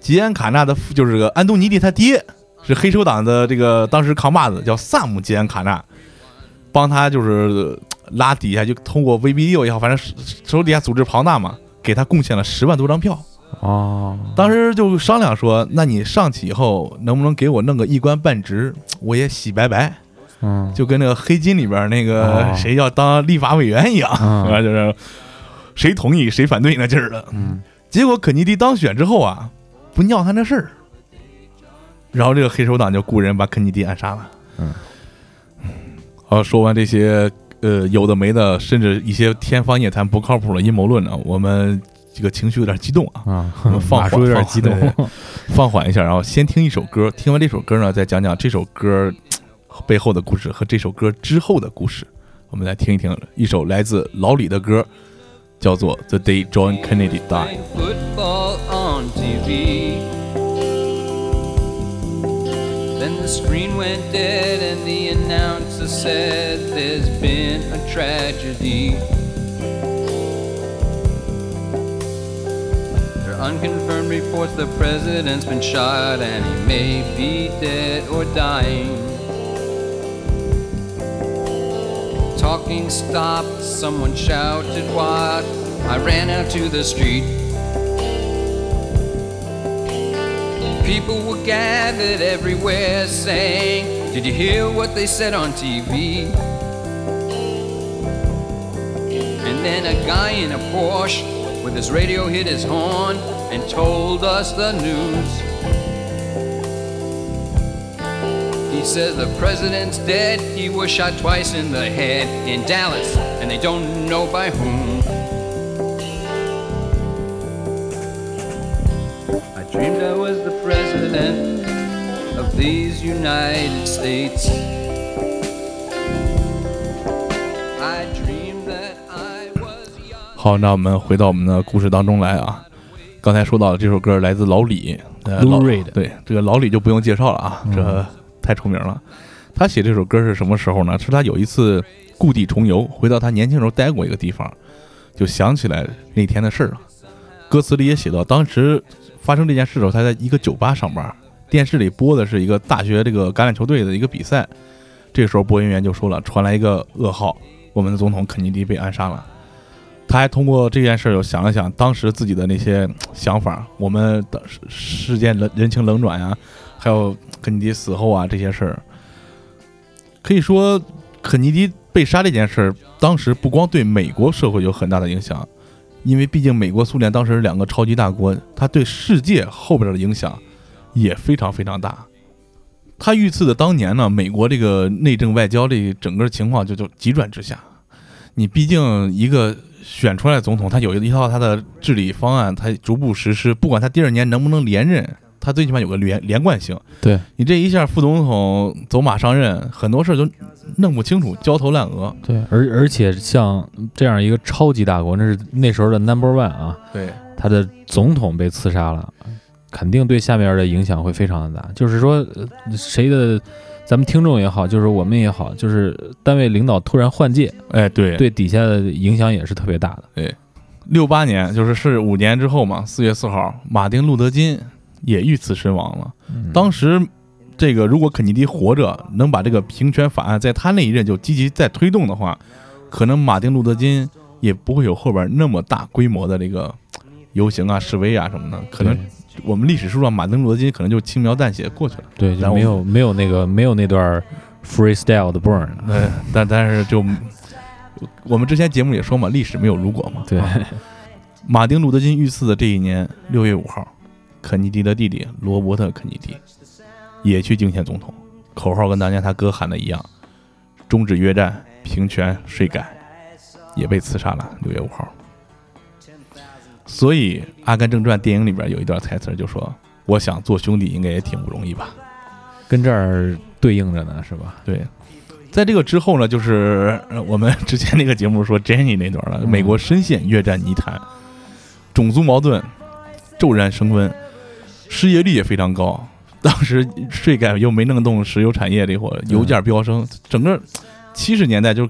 吉安卡纳的父就是这个安东尼蒂他爹是黑手党的这个当时扛把子，叫萨姆·吉安卡纳，帮他就是拉底下就通过 VBU 也好，反正手手底下组织庞大嘛，给他贡献了十万多张票。哦，当时就商量说，那你上去以后能不能给我弄个一官半职，我也洗白白，嗯，就跟那个黑金里边那个哦谁要当立法委员一样，嗯是吧？就是谁同意谁反对那劲儿的。嗯，结果肯尼迪当选之后啊，不尿他那事儿，然后这个黑手党就雇人把肯尼迪暗杀了。嗯，好，说完这些呃有的没的，甚至一些天方夜谭、不靠谱的阴谋论呢，我们这个情绪有点激动啊。啊我们，放有点激动。放放缓一下，然后先听一首歌。听完这首歌呢，再讲讲这首歌嘖背后的故事和这首歌之后的故事。我们来听一听一首来自老李的歌，叫做《The Day John Kennedy Died》。 Playing football on TV. Then the screen went dead, and the announcer said, There's been a tragedy. There are unconfirmed reports the president's been shot, and he may be dead or dying. Talking stopped, someone shouted, What? I ran out to the street. People were gathered everywhere saying, Did you hear what they said on TV? And then a guy in a Porsche with his radio hit his horn and told us the news. He says the president's dead. He was shot twice in the head in Dallas, and they don't know by whom. I dreamed I was the president of these United States. I dreamed that I was young. 好，那我们回到我们的故事当中来啊。刚才说到的这首歌来自老李，呃 Lou 老对，这个老李就不用介绍了啊，嗯这太出名了。他写这首歌是什么时候呢？是他有一次故地重游，回到他年轻时候待过一个地方，就想起来那天的事儿了。歌词里也写到，当时发生这件事的时候，他在一个酒吧上班，电视里播的是一个大学这个橄榄球队的一个比赛。这时候播音员就说了，传来一个噩耗，我们的总统肯尼迪被暗杀了。他还通过这件事又想了想当时自己的那些想法，我们的世间人人情冷暖呀，还有肯尼迪死后啊这些事儿，可以说肯尼迪被杀这件事儿，当时不光对美国社会有很大的影响，因为毕竟美国、苏联当时是两个超级大国，它对世界后边的影响也非常非常大。他遇刺的当年呢，美国这个内政外交这整个情况就就急转直下。你毕竟一个选出来总统，他有一套他的治理方案，他逐步实施，不管他第二年能不能连任，他最起码有个连连贯性。对你这一下副总统走马上任，很多事儿都弄不清楚，焦头烂额。对，而而且像这样一个超级大国，那是那时候的 number one 啊，对，他的总统被刺杀了，肯定对下面的影响会非常的大。就是说，呃谁的咱们听众也好，就是我们也好，就是单位领导突然换届，哎，对，对底下的影响也是特别大的。对六八年就是是五年之后嘛，四月四号，马丁路德金也遇刺身亡了。嗯当时这个如果肯尼迪活着，能把这个平权法案在他那一任就积极再推动的话，可能马丁路德金也不会有后边那么大规模的这个游行啊、示威啊什么的。可能我们历史书上马丁路德金可能就轻描淡写过去了。对，然后就没有没有那个没有那段 freestyle 的 burn 了。呃，但但是就我们之前节目也说嘛，历史没有如果嘛。对，啊马丁·路德金遇刺的这一年六月五号，肯尼迪的弟弟罗伯特·肯尼迪也去竞选总统，口号跟当年他哥喊的一样：终止越战、平权、税改，也被刺杀了。六月五号，所以《阿甘正传》电影里边有一段台词就说：“我想做兄弟应该也挺不容易吧。”跟这儿对应着呢，是吧？对，在这个之后呢，就是呃我们之前那个节目说 Jenny 那段了，嗯美国深陷越战泥潭，种族矛盾骤然升温，失业率也非常高。当时税改又没弄动石油产业这会儿，油价飙升，整个七十年代就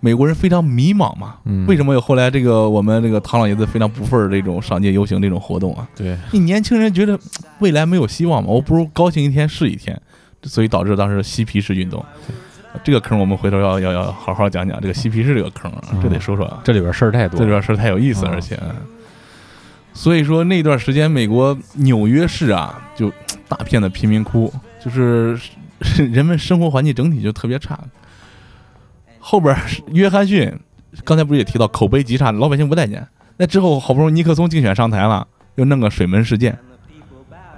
美国人非常迷茫嘛。嗯，为什么有后来这个我们这个唐老爷子非常不忿儿这种上街游行这种活动啊？对，你年轻人觉得未来没有希望嘛？我不如高兴一天是一天，所以导致当时嬉皮士运动。这个坑我们回头要要要好好讲讲这个嬉皮士这个坑啊，这得说说啊，这里边事儿太多。这里边事儿太有意思，嗯而且，所以说那段时间美国纽约市啊，就大片的贫民窟，就是 人们生活环境整体就特别差。后边约翰逊刚才不是也提到口碑极差，老百姓不待见。那之后好不容易尼克松竞选上台了，又弄个水门事件。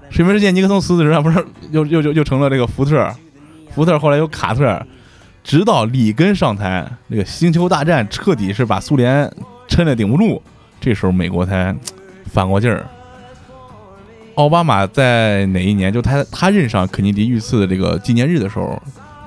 水门事件，尼克松辞职了，不是又又又又成了这个福特，福特后来有卡特，直到里根上台，这个星球大战彻底是把苏联撑的顶不住，这时候美国才反过劲儿。奥巴马在哪一年？就他他任上肯尼迪遇刺的这个纪念日的时候，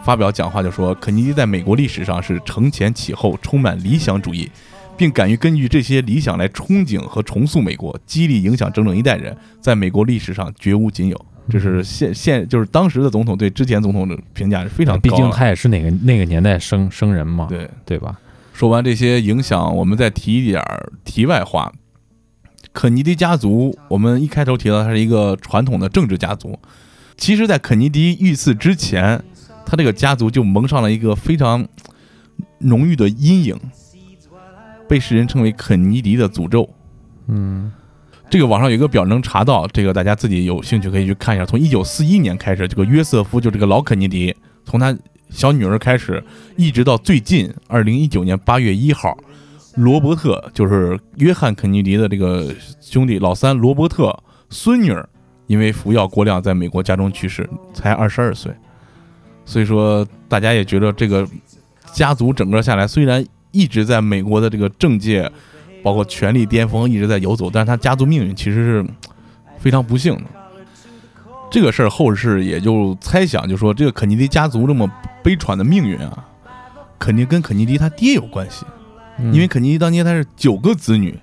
发表讲话就说，肯尼迪在美国历史上是承前启后，充满理想主义，并敢于根据这些理想来憧憬和重塑美国，激励影响整整一代人，在美国历史上绝无仅有。这是现现就是当时的总统对之前总统的评价是非常高的。毕竟他也是哪个那个年代生生人嘛，对对吧？说完这些影响，我们再提一点题外话。肯尼迪家族，我们一开头提到，他是一个传统的政治家族。其实，在肯尼迪遇刺之前，他这个家族就蒙上了一个非常浓郁的阴影，被世人称为肯尼迪的诅咒。嗯这个网上有一个表能查到，这个大家自己有兴趣可以去看一下。从一九四一年开始，这个约瑟夫就这个老肯尼迪，从他小女儿开始，一直到最近二零一九年八月一号，罗伯特就是约翰肯尼迪的这个兄弟老三罗伯特孙女儿，因为服药过量在美国家中去世，才二十二岁。所以说，大家也觉得这个家族整个下来，虽然一直在美国的这个政界。包括权力巅峰一直在游走，但是他家族命运其实是非常不幸的。这个事儿后世也就猜想，就说这个肯尼迪家族这么悲惨的命运啊，肯定跟肯尼迪他爹有关系，因为肯尼迪当年他是九个子女，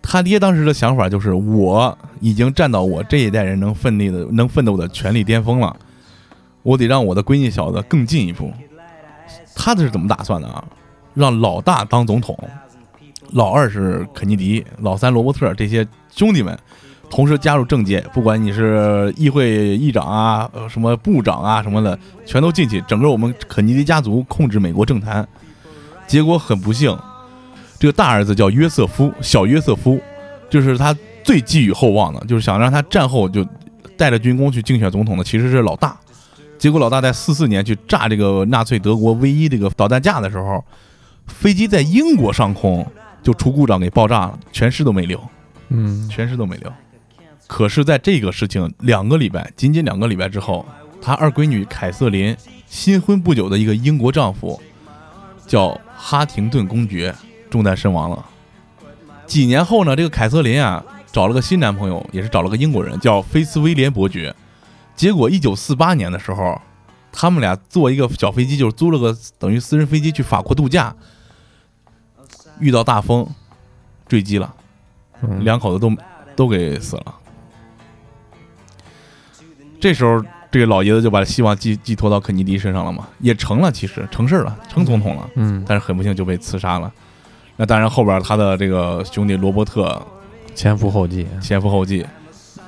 他爹当时的想法就是我已经站到我这一代人能奋力的能奋斗的权力巅峰了，我得让我的闺女小子更进一步。他这是怎么打算的啊？让老大当总统。老二是肯尼迪，老三罗伯特这些兄弟们同时加入政界，不管你是议会议长啊、什么部长啊什么的，全都进去，整个我们肯尼迪家族控制美国政坛。结果很不幸，这个大儿子叫约瑟夫，小约瑟夫，就是他最寄予厚望的，就是想让他战后就带着军功去竞选总统的，其实是老大。结果老大在四四年去炸这个纳粹德国唯一这个导弹架的时候，飞机在英国上空。就出故障给爆炸了，全尸都没留，嗯全尸都没留。可是，在这个事情两个礼拜，仅仅两个礼拜之后，他二闺女凯瑟琳新婚不久的一个英国丈夫，叫哈廷顿公爵，中弹身亡了。几年后呢，这个凯瑟琳啊，找了个新男朋友，也是找了个英国人，叫菲斯威廉伯爵。结果一九四八年的时候，他们俩坐一个小飞机，就是租了个等于私人飞机去法国度假，遇到大风，坠机了，嗯两口子都都给死了。这时候，这个老爷子就把希望寄寄托到肯尼迪身上了嘛，也成了，其实成事儿了，成总统了。嗯，但是很不幸就被刺杀了。那当然，后边他的这个兄弟罗伯特前赴后继，前赴后继，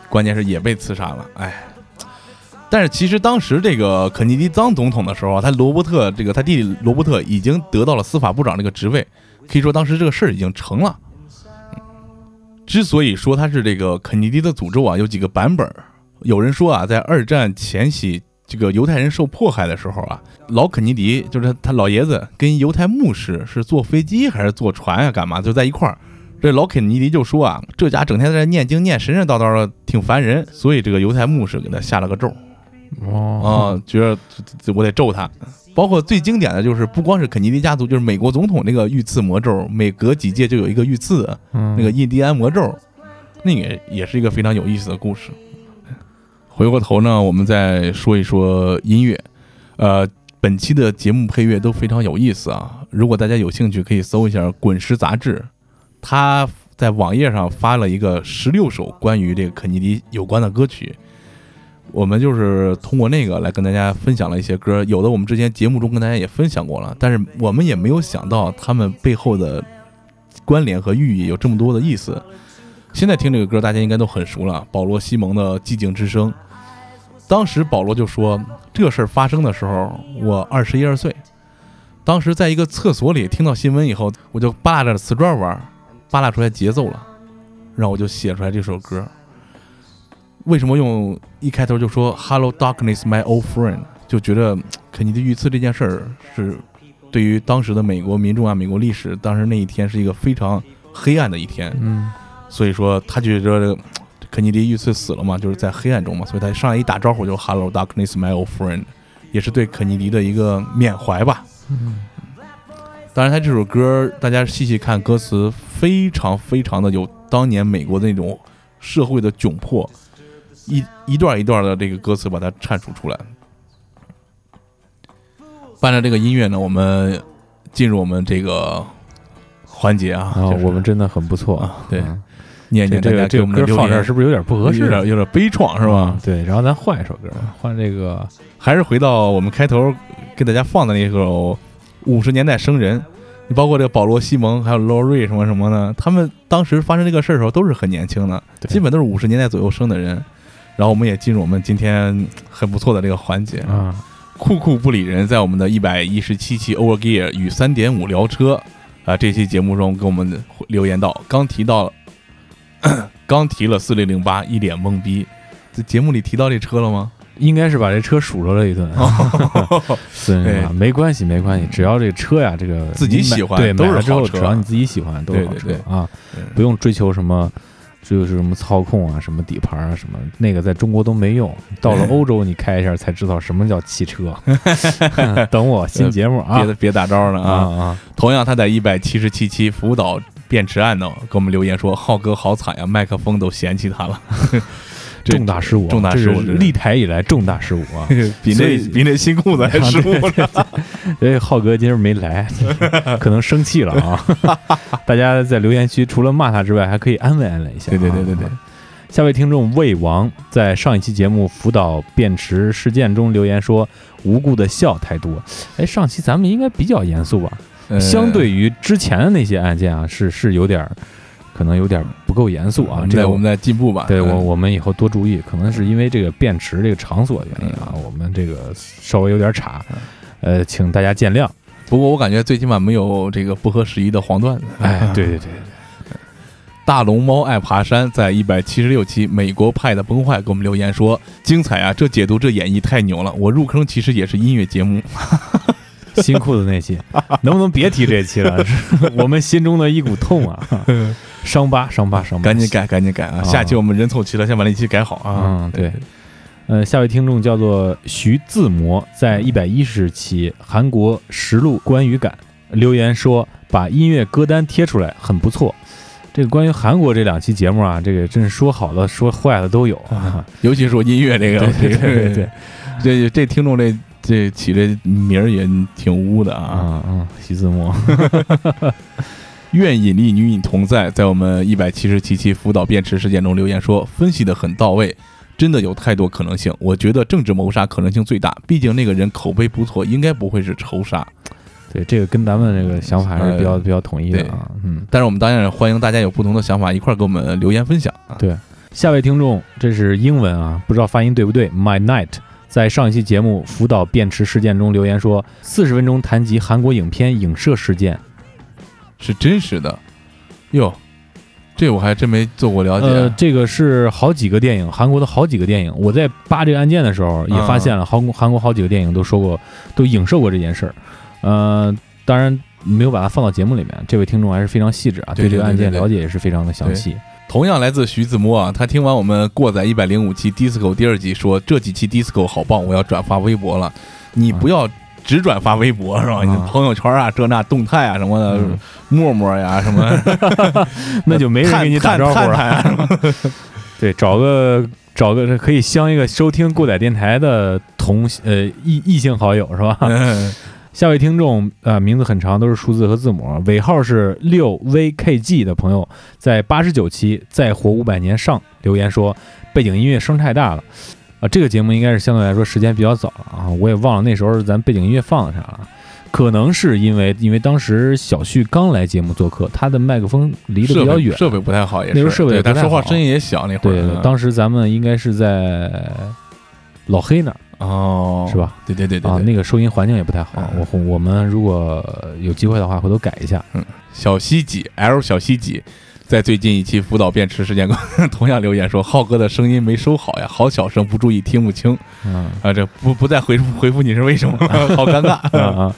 关键是也被刺杀了。哎，但是其实当时这个肯尼迪当总统的时候啊，他罗伯特这个他弟弟罗伯特已经得到了司法部长这个职位，可以说当时这个事儿已经成了。嗯之所以说他是这个肯尼迪的诅咒啊，有几个版本儿。有人说啊，在二战前夕，这个犹太人受迫害的时候啊，老肯尼迪就是他他老爷子跟犹太牧师是坐飞机还是坐船呀、干嘛就在一块儿。这老肯尼迪就说啊，这家整天在这念经念神神叨叨的，挺烦人，所以这个犹太牧师给他下了个咒哦啊，觉得这我得咒他。包括最经典的就是，不光是肯尼迪家族，就是美国总统那个遇刺魔咒，每隔几届就有一个遇刺，嗯那个印第安魔咒，那个也是一个非常有意思的故事。回过头呢，我们再说一说音乐。呃，本期的节目配乐都非常有意思啊！如果大家有兴趣，可以搜一下《滚石》杂志，他在网页上发了一个十六首关于这个肯尼迪有关的歌曲。我们就是通过那个来跟大家分享了一些歌，有的我们之前节目中跟大家也分享过了，但是我们也没有想到他们背后的关联和寓意有这么多的意思。现在听这个歌，大家应该都很熟了，保罗·西蒙的《寂静之声》。当时保罗就说，这事儿发生的时候，我二十一二岁。当时在一个厕所里听到新闻以后，我就扒拉着瓷砖玩，扒拉出来节奏了，然后我就写出来这首歌。为什么用一开头就说 “Hello Darkness, my old friend”？就觉得肯尼迪遇刺这件事儿是对于当时的美国民众啊、美国历史，当时那一天是一个非常黑暗的一天。嗯所以说他觉得这个肯尼迪遇刺死了嘛，就是在黑暗中嘛，所以他上来一打招呼就 “Hello, darkness, my old friend”，也是对肯尼迪的一个缅怀吧。嗯当然，他这首歌大家细细看歌词，非常非常的有当年美国的那种社会的窘迫，一一段一段的这个歌词把它阐述出来。伴着这个音乐呢，我们进入我们这个环节啊，啊，就是我们真的很不错啊对嗯念念大家给这这我们的留言歌放这儿是不是有点不合适？有点有点悲怆是吧嗯？对，然后咱换一首歌，换这个 还是回到我们开头给大家放的那首五十年代生人，你包括这个保罗·西蒙还有劳瑞什么什么的，他们当时发生这个事儿的时候都是很年轻的，基本都是五十年代左右生的人。然后我们也进入我们今天很不错的这个环节，啊，酷酷不理人在我们的一百一十七期 Over Gear 与三点五聊车啊这期节目中给我们留言到，刚提到 刚提了四零零八，一脸懵逼。这节目里提到这车了吗？应该是把这车数落了一顿。四零零八？没关系，没关系，只要这车呀，这个自己喜欢对，买了之后，只要你自己喜欢，都是好车啊，不用追求什么。就是什么操控啊，什么底盘啊，什么那个在中国都没用。到了欧洲，你开一下才知道什么叫汽车。等我新节目啊别别打招了啊啊！啊！同样，他在一百七十七期福岛电池案呢，给我们留言说：“浩哥好惨呀，麦克风都嫌弃他了。这重大失误啊，重大失误立台以来重大失误啊！比那比那新裤子还失误呢。哎，浩哥今儿没来，可能生气了啊！大家在留言区除了骂他之外，还可以安慰安慰一下、啊。对对对对对，下位听众魏王在上一期节目福岛便池事件中留言说：“无故的笑太多。”哎，上期咱们应该比较严肃吧？呃相对于之前的那些案件啊，是是有点儿，可能有点儿不够严肃啊。这我们在进步吧。对我，嗯我们以后多注意，可能是因为这个便池这个场所原因啊，我们这个稍微有点差，呃，请大家见谅。不过我感觉最起码没有这个不合时宜的黄段子。哎，对对对，大龙猫爱爬山在一百七十六期美国派的崩坏给我们留言说：“精彩啊，这解读这演绎太牛了！我入坑其实也是音乐节目。新裤子那期，能不能别提这期了？是我们心中的一股痛啊，伤疤，伤疤，伤疤，赶紧改，赶紧改啊！啊下期我们人凑齐了，先把那期改好啊！嗯，对。呃，下位听众叫做徐自魔，在一百一十期韩国实录关于感留言说，把音乐歌单贴出来很不错，这个关于韩国这两期节目啊，这个真是说好的说坏的都有啊。尤其说音乐这个，对对对对这这听众这这起这名儿也挺污的啊。啊啊，徐字幕，愿引力与你同在，在我们一百七十七期辅导辩持事件中留言说，分析的很到位，真的有太多可能性。我觉得政治谋杀可能性最大，毕竟那个人口碑不错，应该不会是仇杀。对这个跟咱们这个想法还是比较比较统一的啊。嗯，但是我们当然欢迎大家有不同的想法一块儿给我们留言分享啊。对，下位听众这是英文啊，不知道发音对不对。My Night 在上一期节目辅导辩持事件中留言说，四十分钟谈及韩国影片影射事件。是真实的，哟，这我还真没做过了解。呃，这个是好几个电影，韩国的好几个电影。我在扒这个案件的时候也发现了，韩国韩国好几个电影都说过，都影射过这件事儿。呃，当然没有把它放到节目里面。这位听众还是非常细致啊，对这个案件了解也是非常的详细。同样来自徐子墨啊，他听完我们过载一百零五期 disco 第二集，说这几期 disco 好棒，我要转发微博了。你不要只转发微博是吧？你朋友圈啊，这那动态啊什么的，嗯陌陌呀什么，那就没人给你打招呼了。对，找个找个可以相一个收听过载电台的同呃异异性好友是吧？嗯下位听众呃名字很长，都是数字和字母，尾号是六 VKG 的朋友，在八十九期再活五百年上留言说背景音乐声太大了。啊，这个节目应该是相对来说时间比较早了啊，我也忘了那时候咱背景音乐放的啥了。可能是因为因为当时小旭刚来节目做客，他的麦克风离得比较远，设备不太好，也是那时候设备对他说话声音也小那会儿。对，嗯当时咱们应该是在老黑那儿哦，是？吧？对对对对啊，那个收音环境也不太好。嗯我我们如果有机会的话，回头改一下。嗯小西几 L 小西几，在最近一期辅导辩持事件中，同样留言说浩哥的声音没收好呀，好小声，不注意听不清嗯啊，这不不再回复回复你是为什么？好尴啊尬。啊！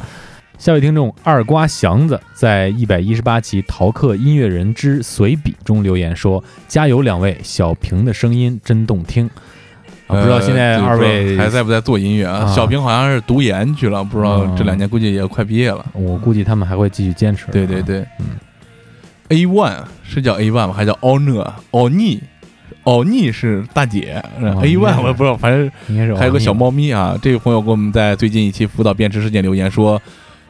下位听众二瓜祥子在一百一十八期《逃课音乐人之随笔》中留言说：“加油，两位，小平的声音真动听。”啊，不知道现在呃二位还在不在做音乐啊？啊小平好像是读研去了，不知道嗯这两年估计也快毕业了。我估计他们还会继续坚持。对对，对，嗯，A one 是叫 A one 吗？还叫奥讷？奥尼？奥尼是大姐哦，A one 我也不知道，反正还有个小猫。咪啊。这位朋友给我们在最近一期辅导辩持事件留言说，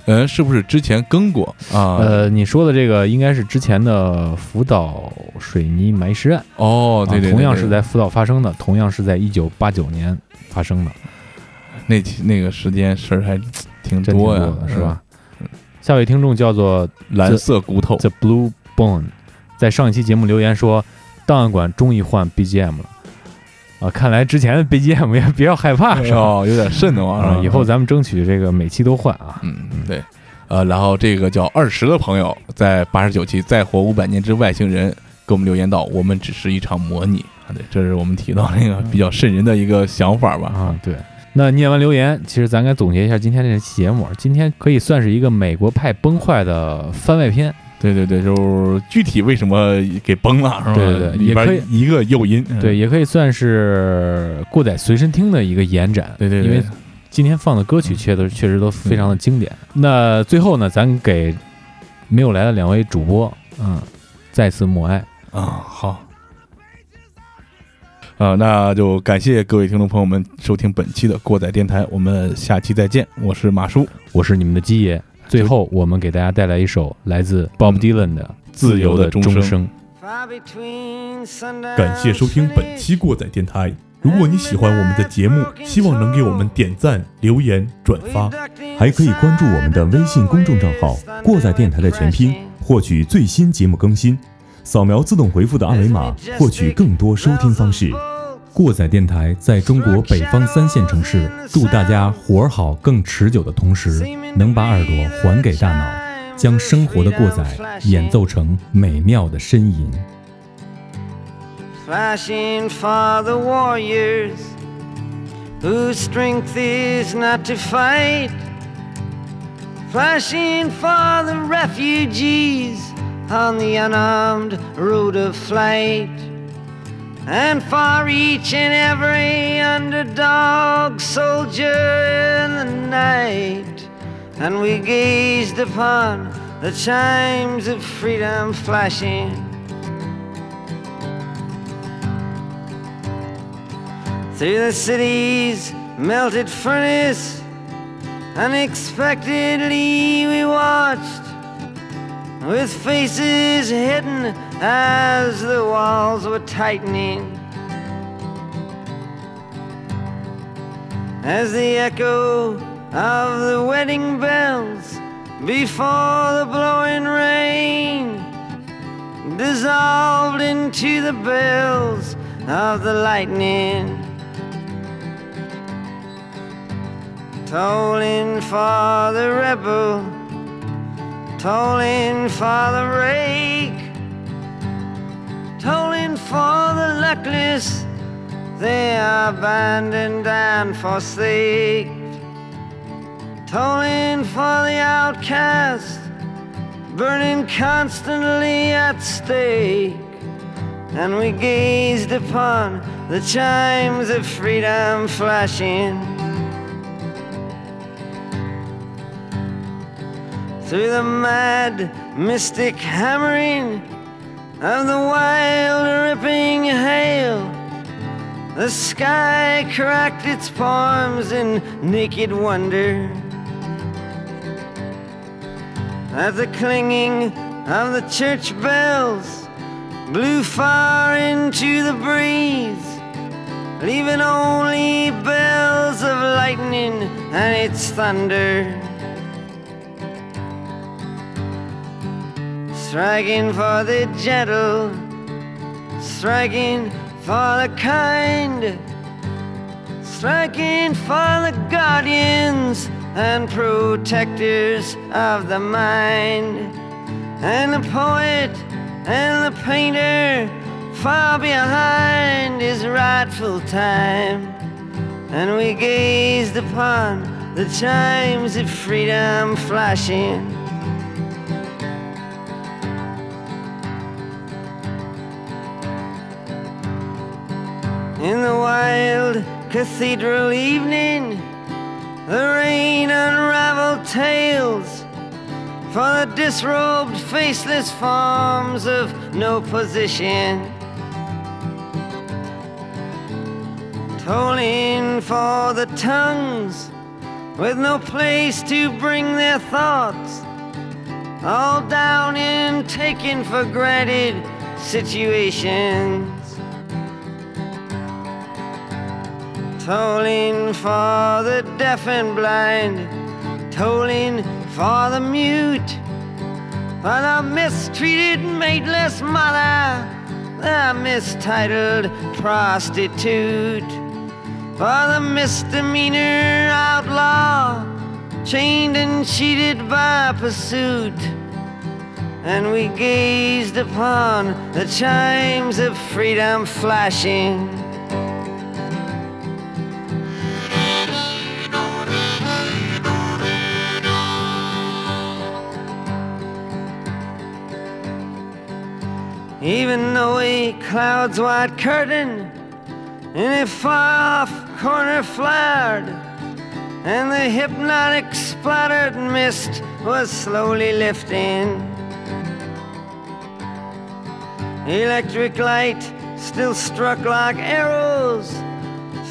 嗯，是不是之前更过啊？呃，你说的这个应该是之前的福岛水泥埋尸案。哦，对对，对啊同样是在福岛发生的，同样是在一九八九年发生的，那期那个时间事儿还挺多呀，的，是吧？下位听众叫做嗯？蓝色骨头 The Blue Bone，在上一期节目留言说，档案馆终于换 BGM 了。啊，看来之前的 BGM 也 比较害怕，是吧？哦，有点瘆得慌？啊以后咱们争取这个每期都换啊。嗯，对，呃，然后这个叫二十的朋友在八十九期《再活五百年之外星人》给我们留言道：“我们只是一场模拟啊。”对，这是我们提到那个比较瘆人的一个想法吧？啊，对。那念完留言，其实咱该总结一下今天这期节目。今天可以算是一个美国派崩坏的番外篇，对对对，就是具体为什么给崩了，是吧？对对对也可以一个诱因，嗯对，也可以算是过载随身听的一个延展。对对对，因为今天放的歌曲确都确实都非常的经典。那最后呢，咱给没有来的两位主播，嗯，再次默哀。啊，好。啊，那就感谢各位听众朋友们收听本期的过载电台，我们下期再见。我是马叔，我是你们的鸡爷。最后，我们给大家带来一首来自 Bob Dylan 的《自由的钟声》。感谢收听本期过载电台。如果你喜欢我们的节目，希望能给我们点赞、留言、转发，还可以关注我们的微信公众账号“过载电台”的全拼，获取最新节目更新。扫描自动回复的二维码，获取更多收听方式。过载电台在中国北方三线城市，祝大家活儿好更持久的同时，能把耳朵还给大脑，将生活的过载演奏成美妙的呻吟。flashing for the warriors whose strength is not to fight, flashing for the refugees on the unarmed road of flight, And for each and every underdog soldier in the night, and we gazed upon the chimes of freedom flashing. Through the city's melted furnace, unexpectedly we watched with faces hidden as the walls were tightening. As the echo of the wedding bells before the blowing rain dissolved into the bells of the lightning. Tolling for the rebel, tolling for the rake, tolling for the luckless, they are abandoned and forsaked. Tolling for the outcast, burning constantly at stake. And we gazed upon the chimes of freedom flashing. Through the mad, mystic hammering of the wild, ripping hail, the sky cracked its palms in naked wonder. As the clinging of the church bells blew far into the breeze, leaving only bells of lightning and its thunder. Striking for the gentle, striking for the kind, striking for the guardians and protectors of the mind, and the poet and the painter far behind his rightful time. And we gazed upon the chimes of freedom flashing. In the wild cathedral evening, the rain unraveled tales for the disrobed, faceless forms of no position. Tolling for the tongues with no place to bring their thoughts, all down in taken for granted situations. Tolling for the deaf and blind, tolling for the mute, for the mistreated, mateless mother, the mistitled prostitute, for the misdemeanor outlaw, chained and cheated by pursuit. And we gazed upon the chimes of freedom flashing. Even though a cloud's white curtain in a far off corner flared, and the hypnotic splattered mist was slowly lifting. Electric light still struck like arrows,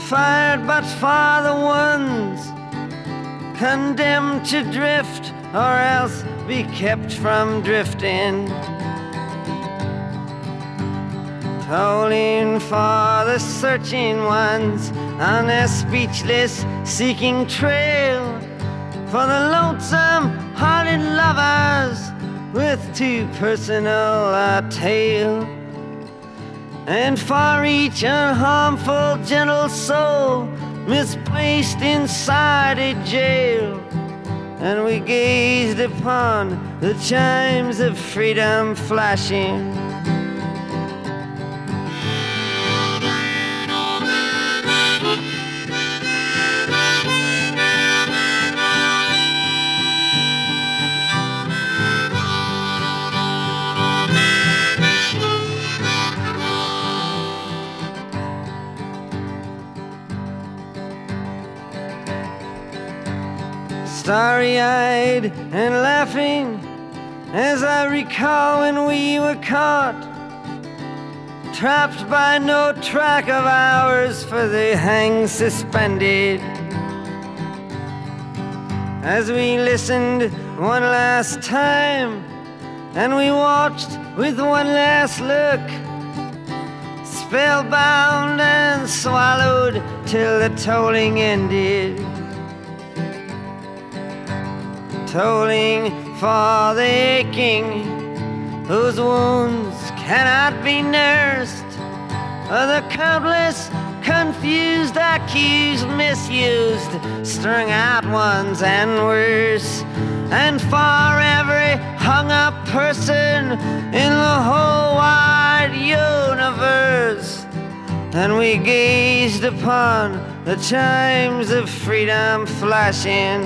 fired but for the ones condemned to drift or else be kept from drifting. Tolling for the searching ones on their speechless seeking trail. For the lonesome hearted lovers with too personal a tale. And for each unharmful gentle soul misplaced inside a jail. And we gazed upon the chimes of freedom flashing. Starry eyed and laughing as I recall when we were caught trapped by no track of hours, for they hang suspended. As we listened one last time, and we watched with one last look, spellbound and swallowed till the tolling ended. Tolling for the aching whose wounds cannot be nursed. Or the countless confused, accused, misused, strung out ones and worse. And for every hung up person in the whole wide universe. And we gazed upon the chimes of freedom flashing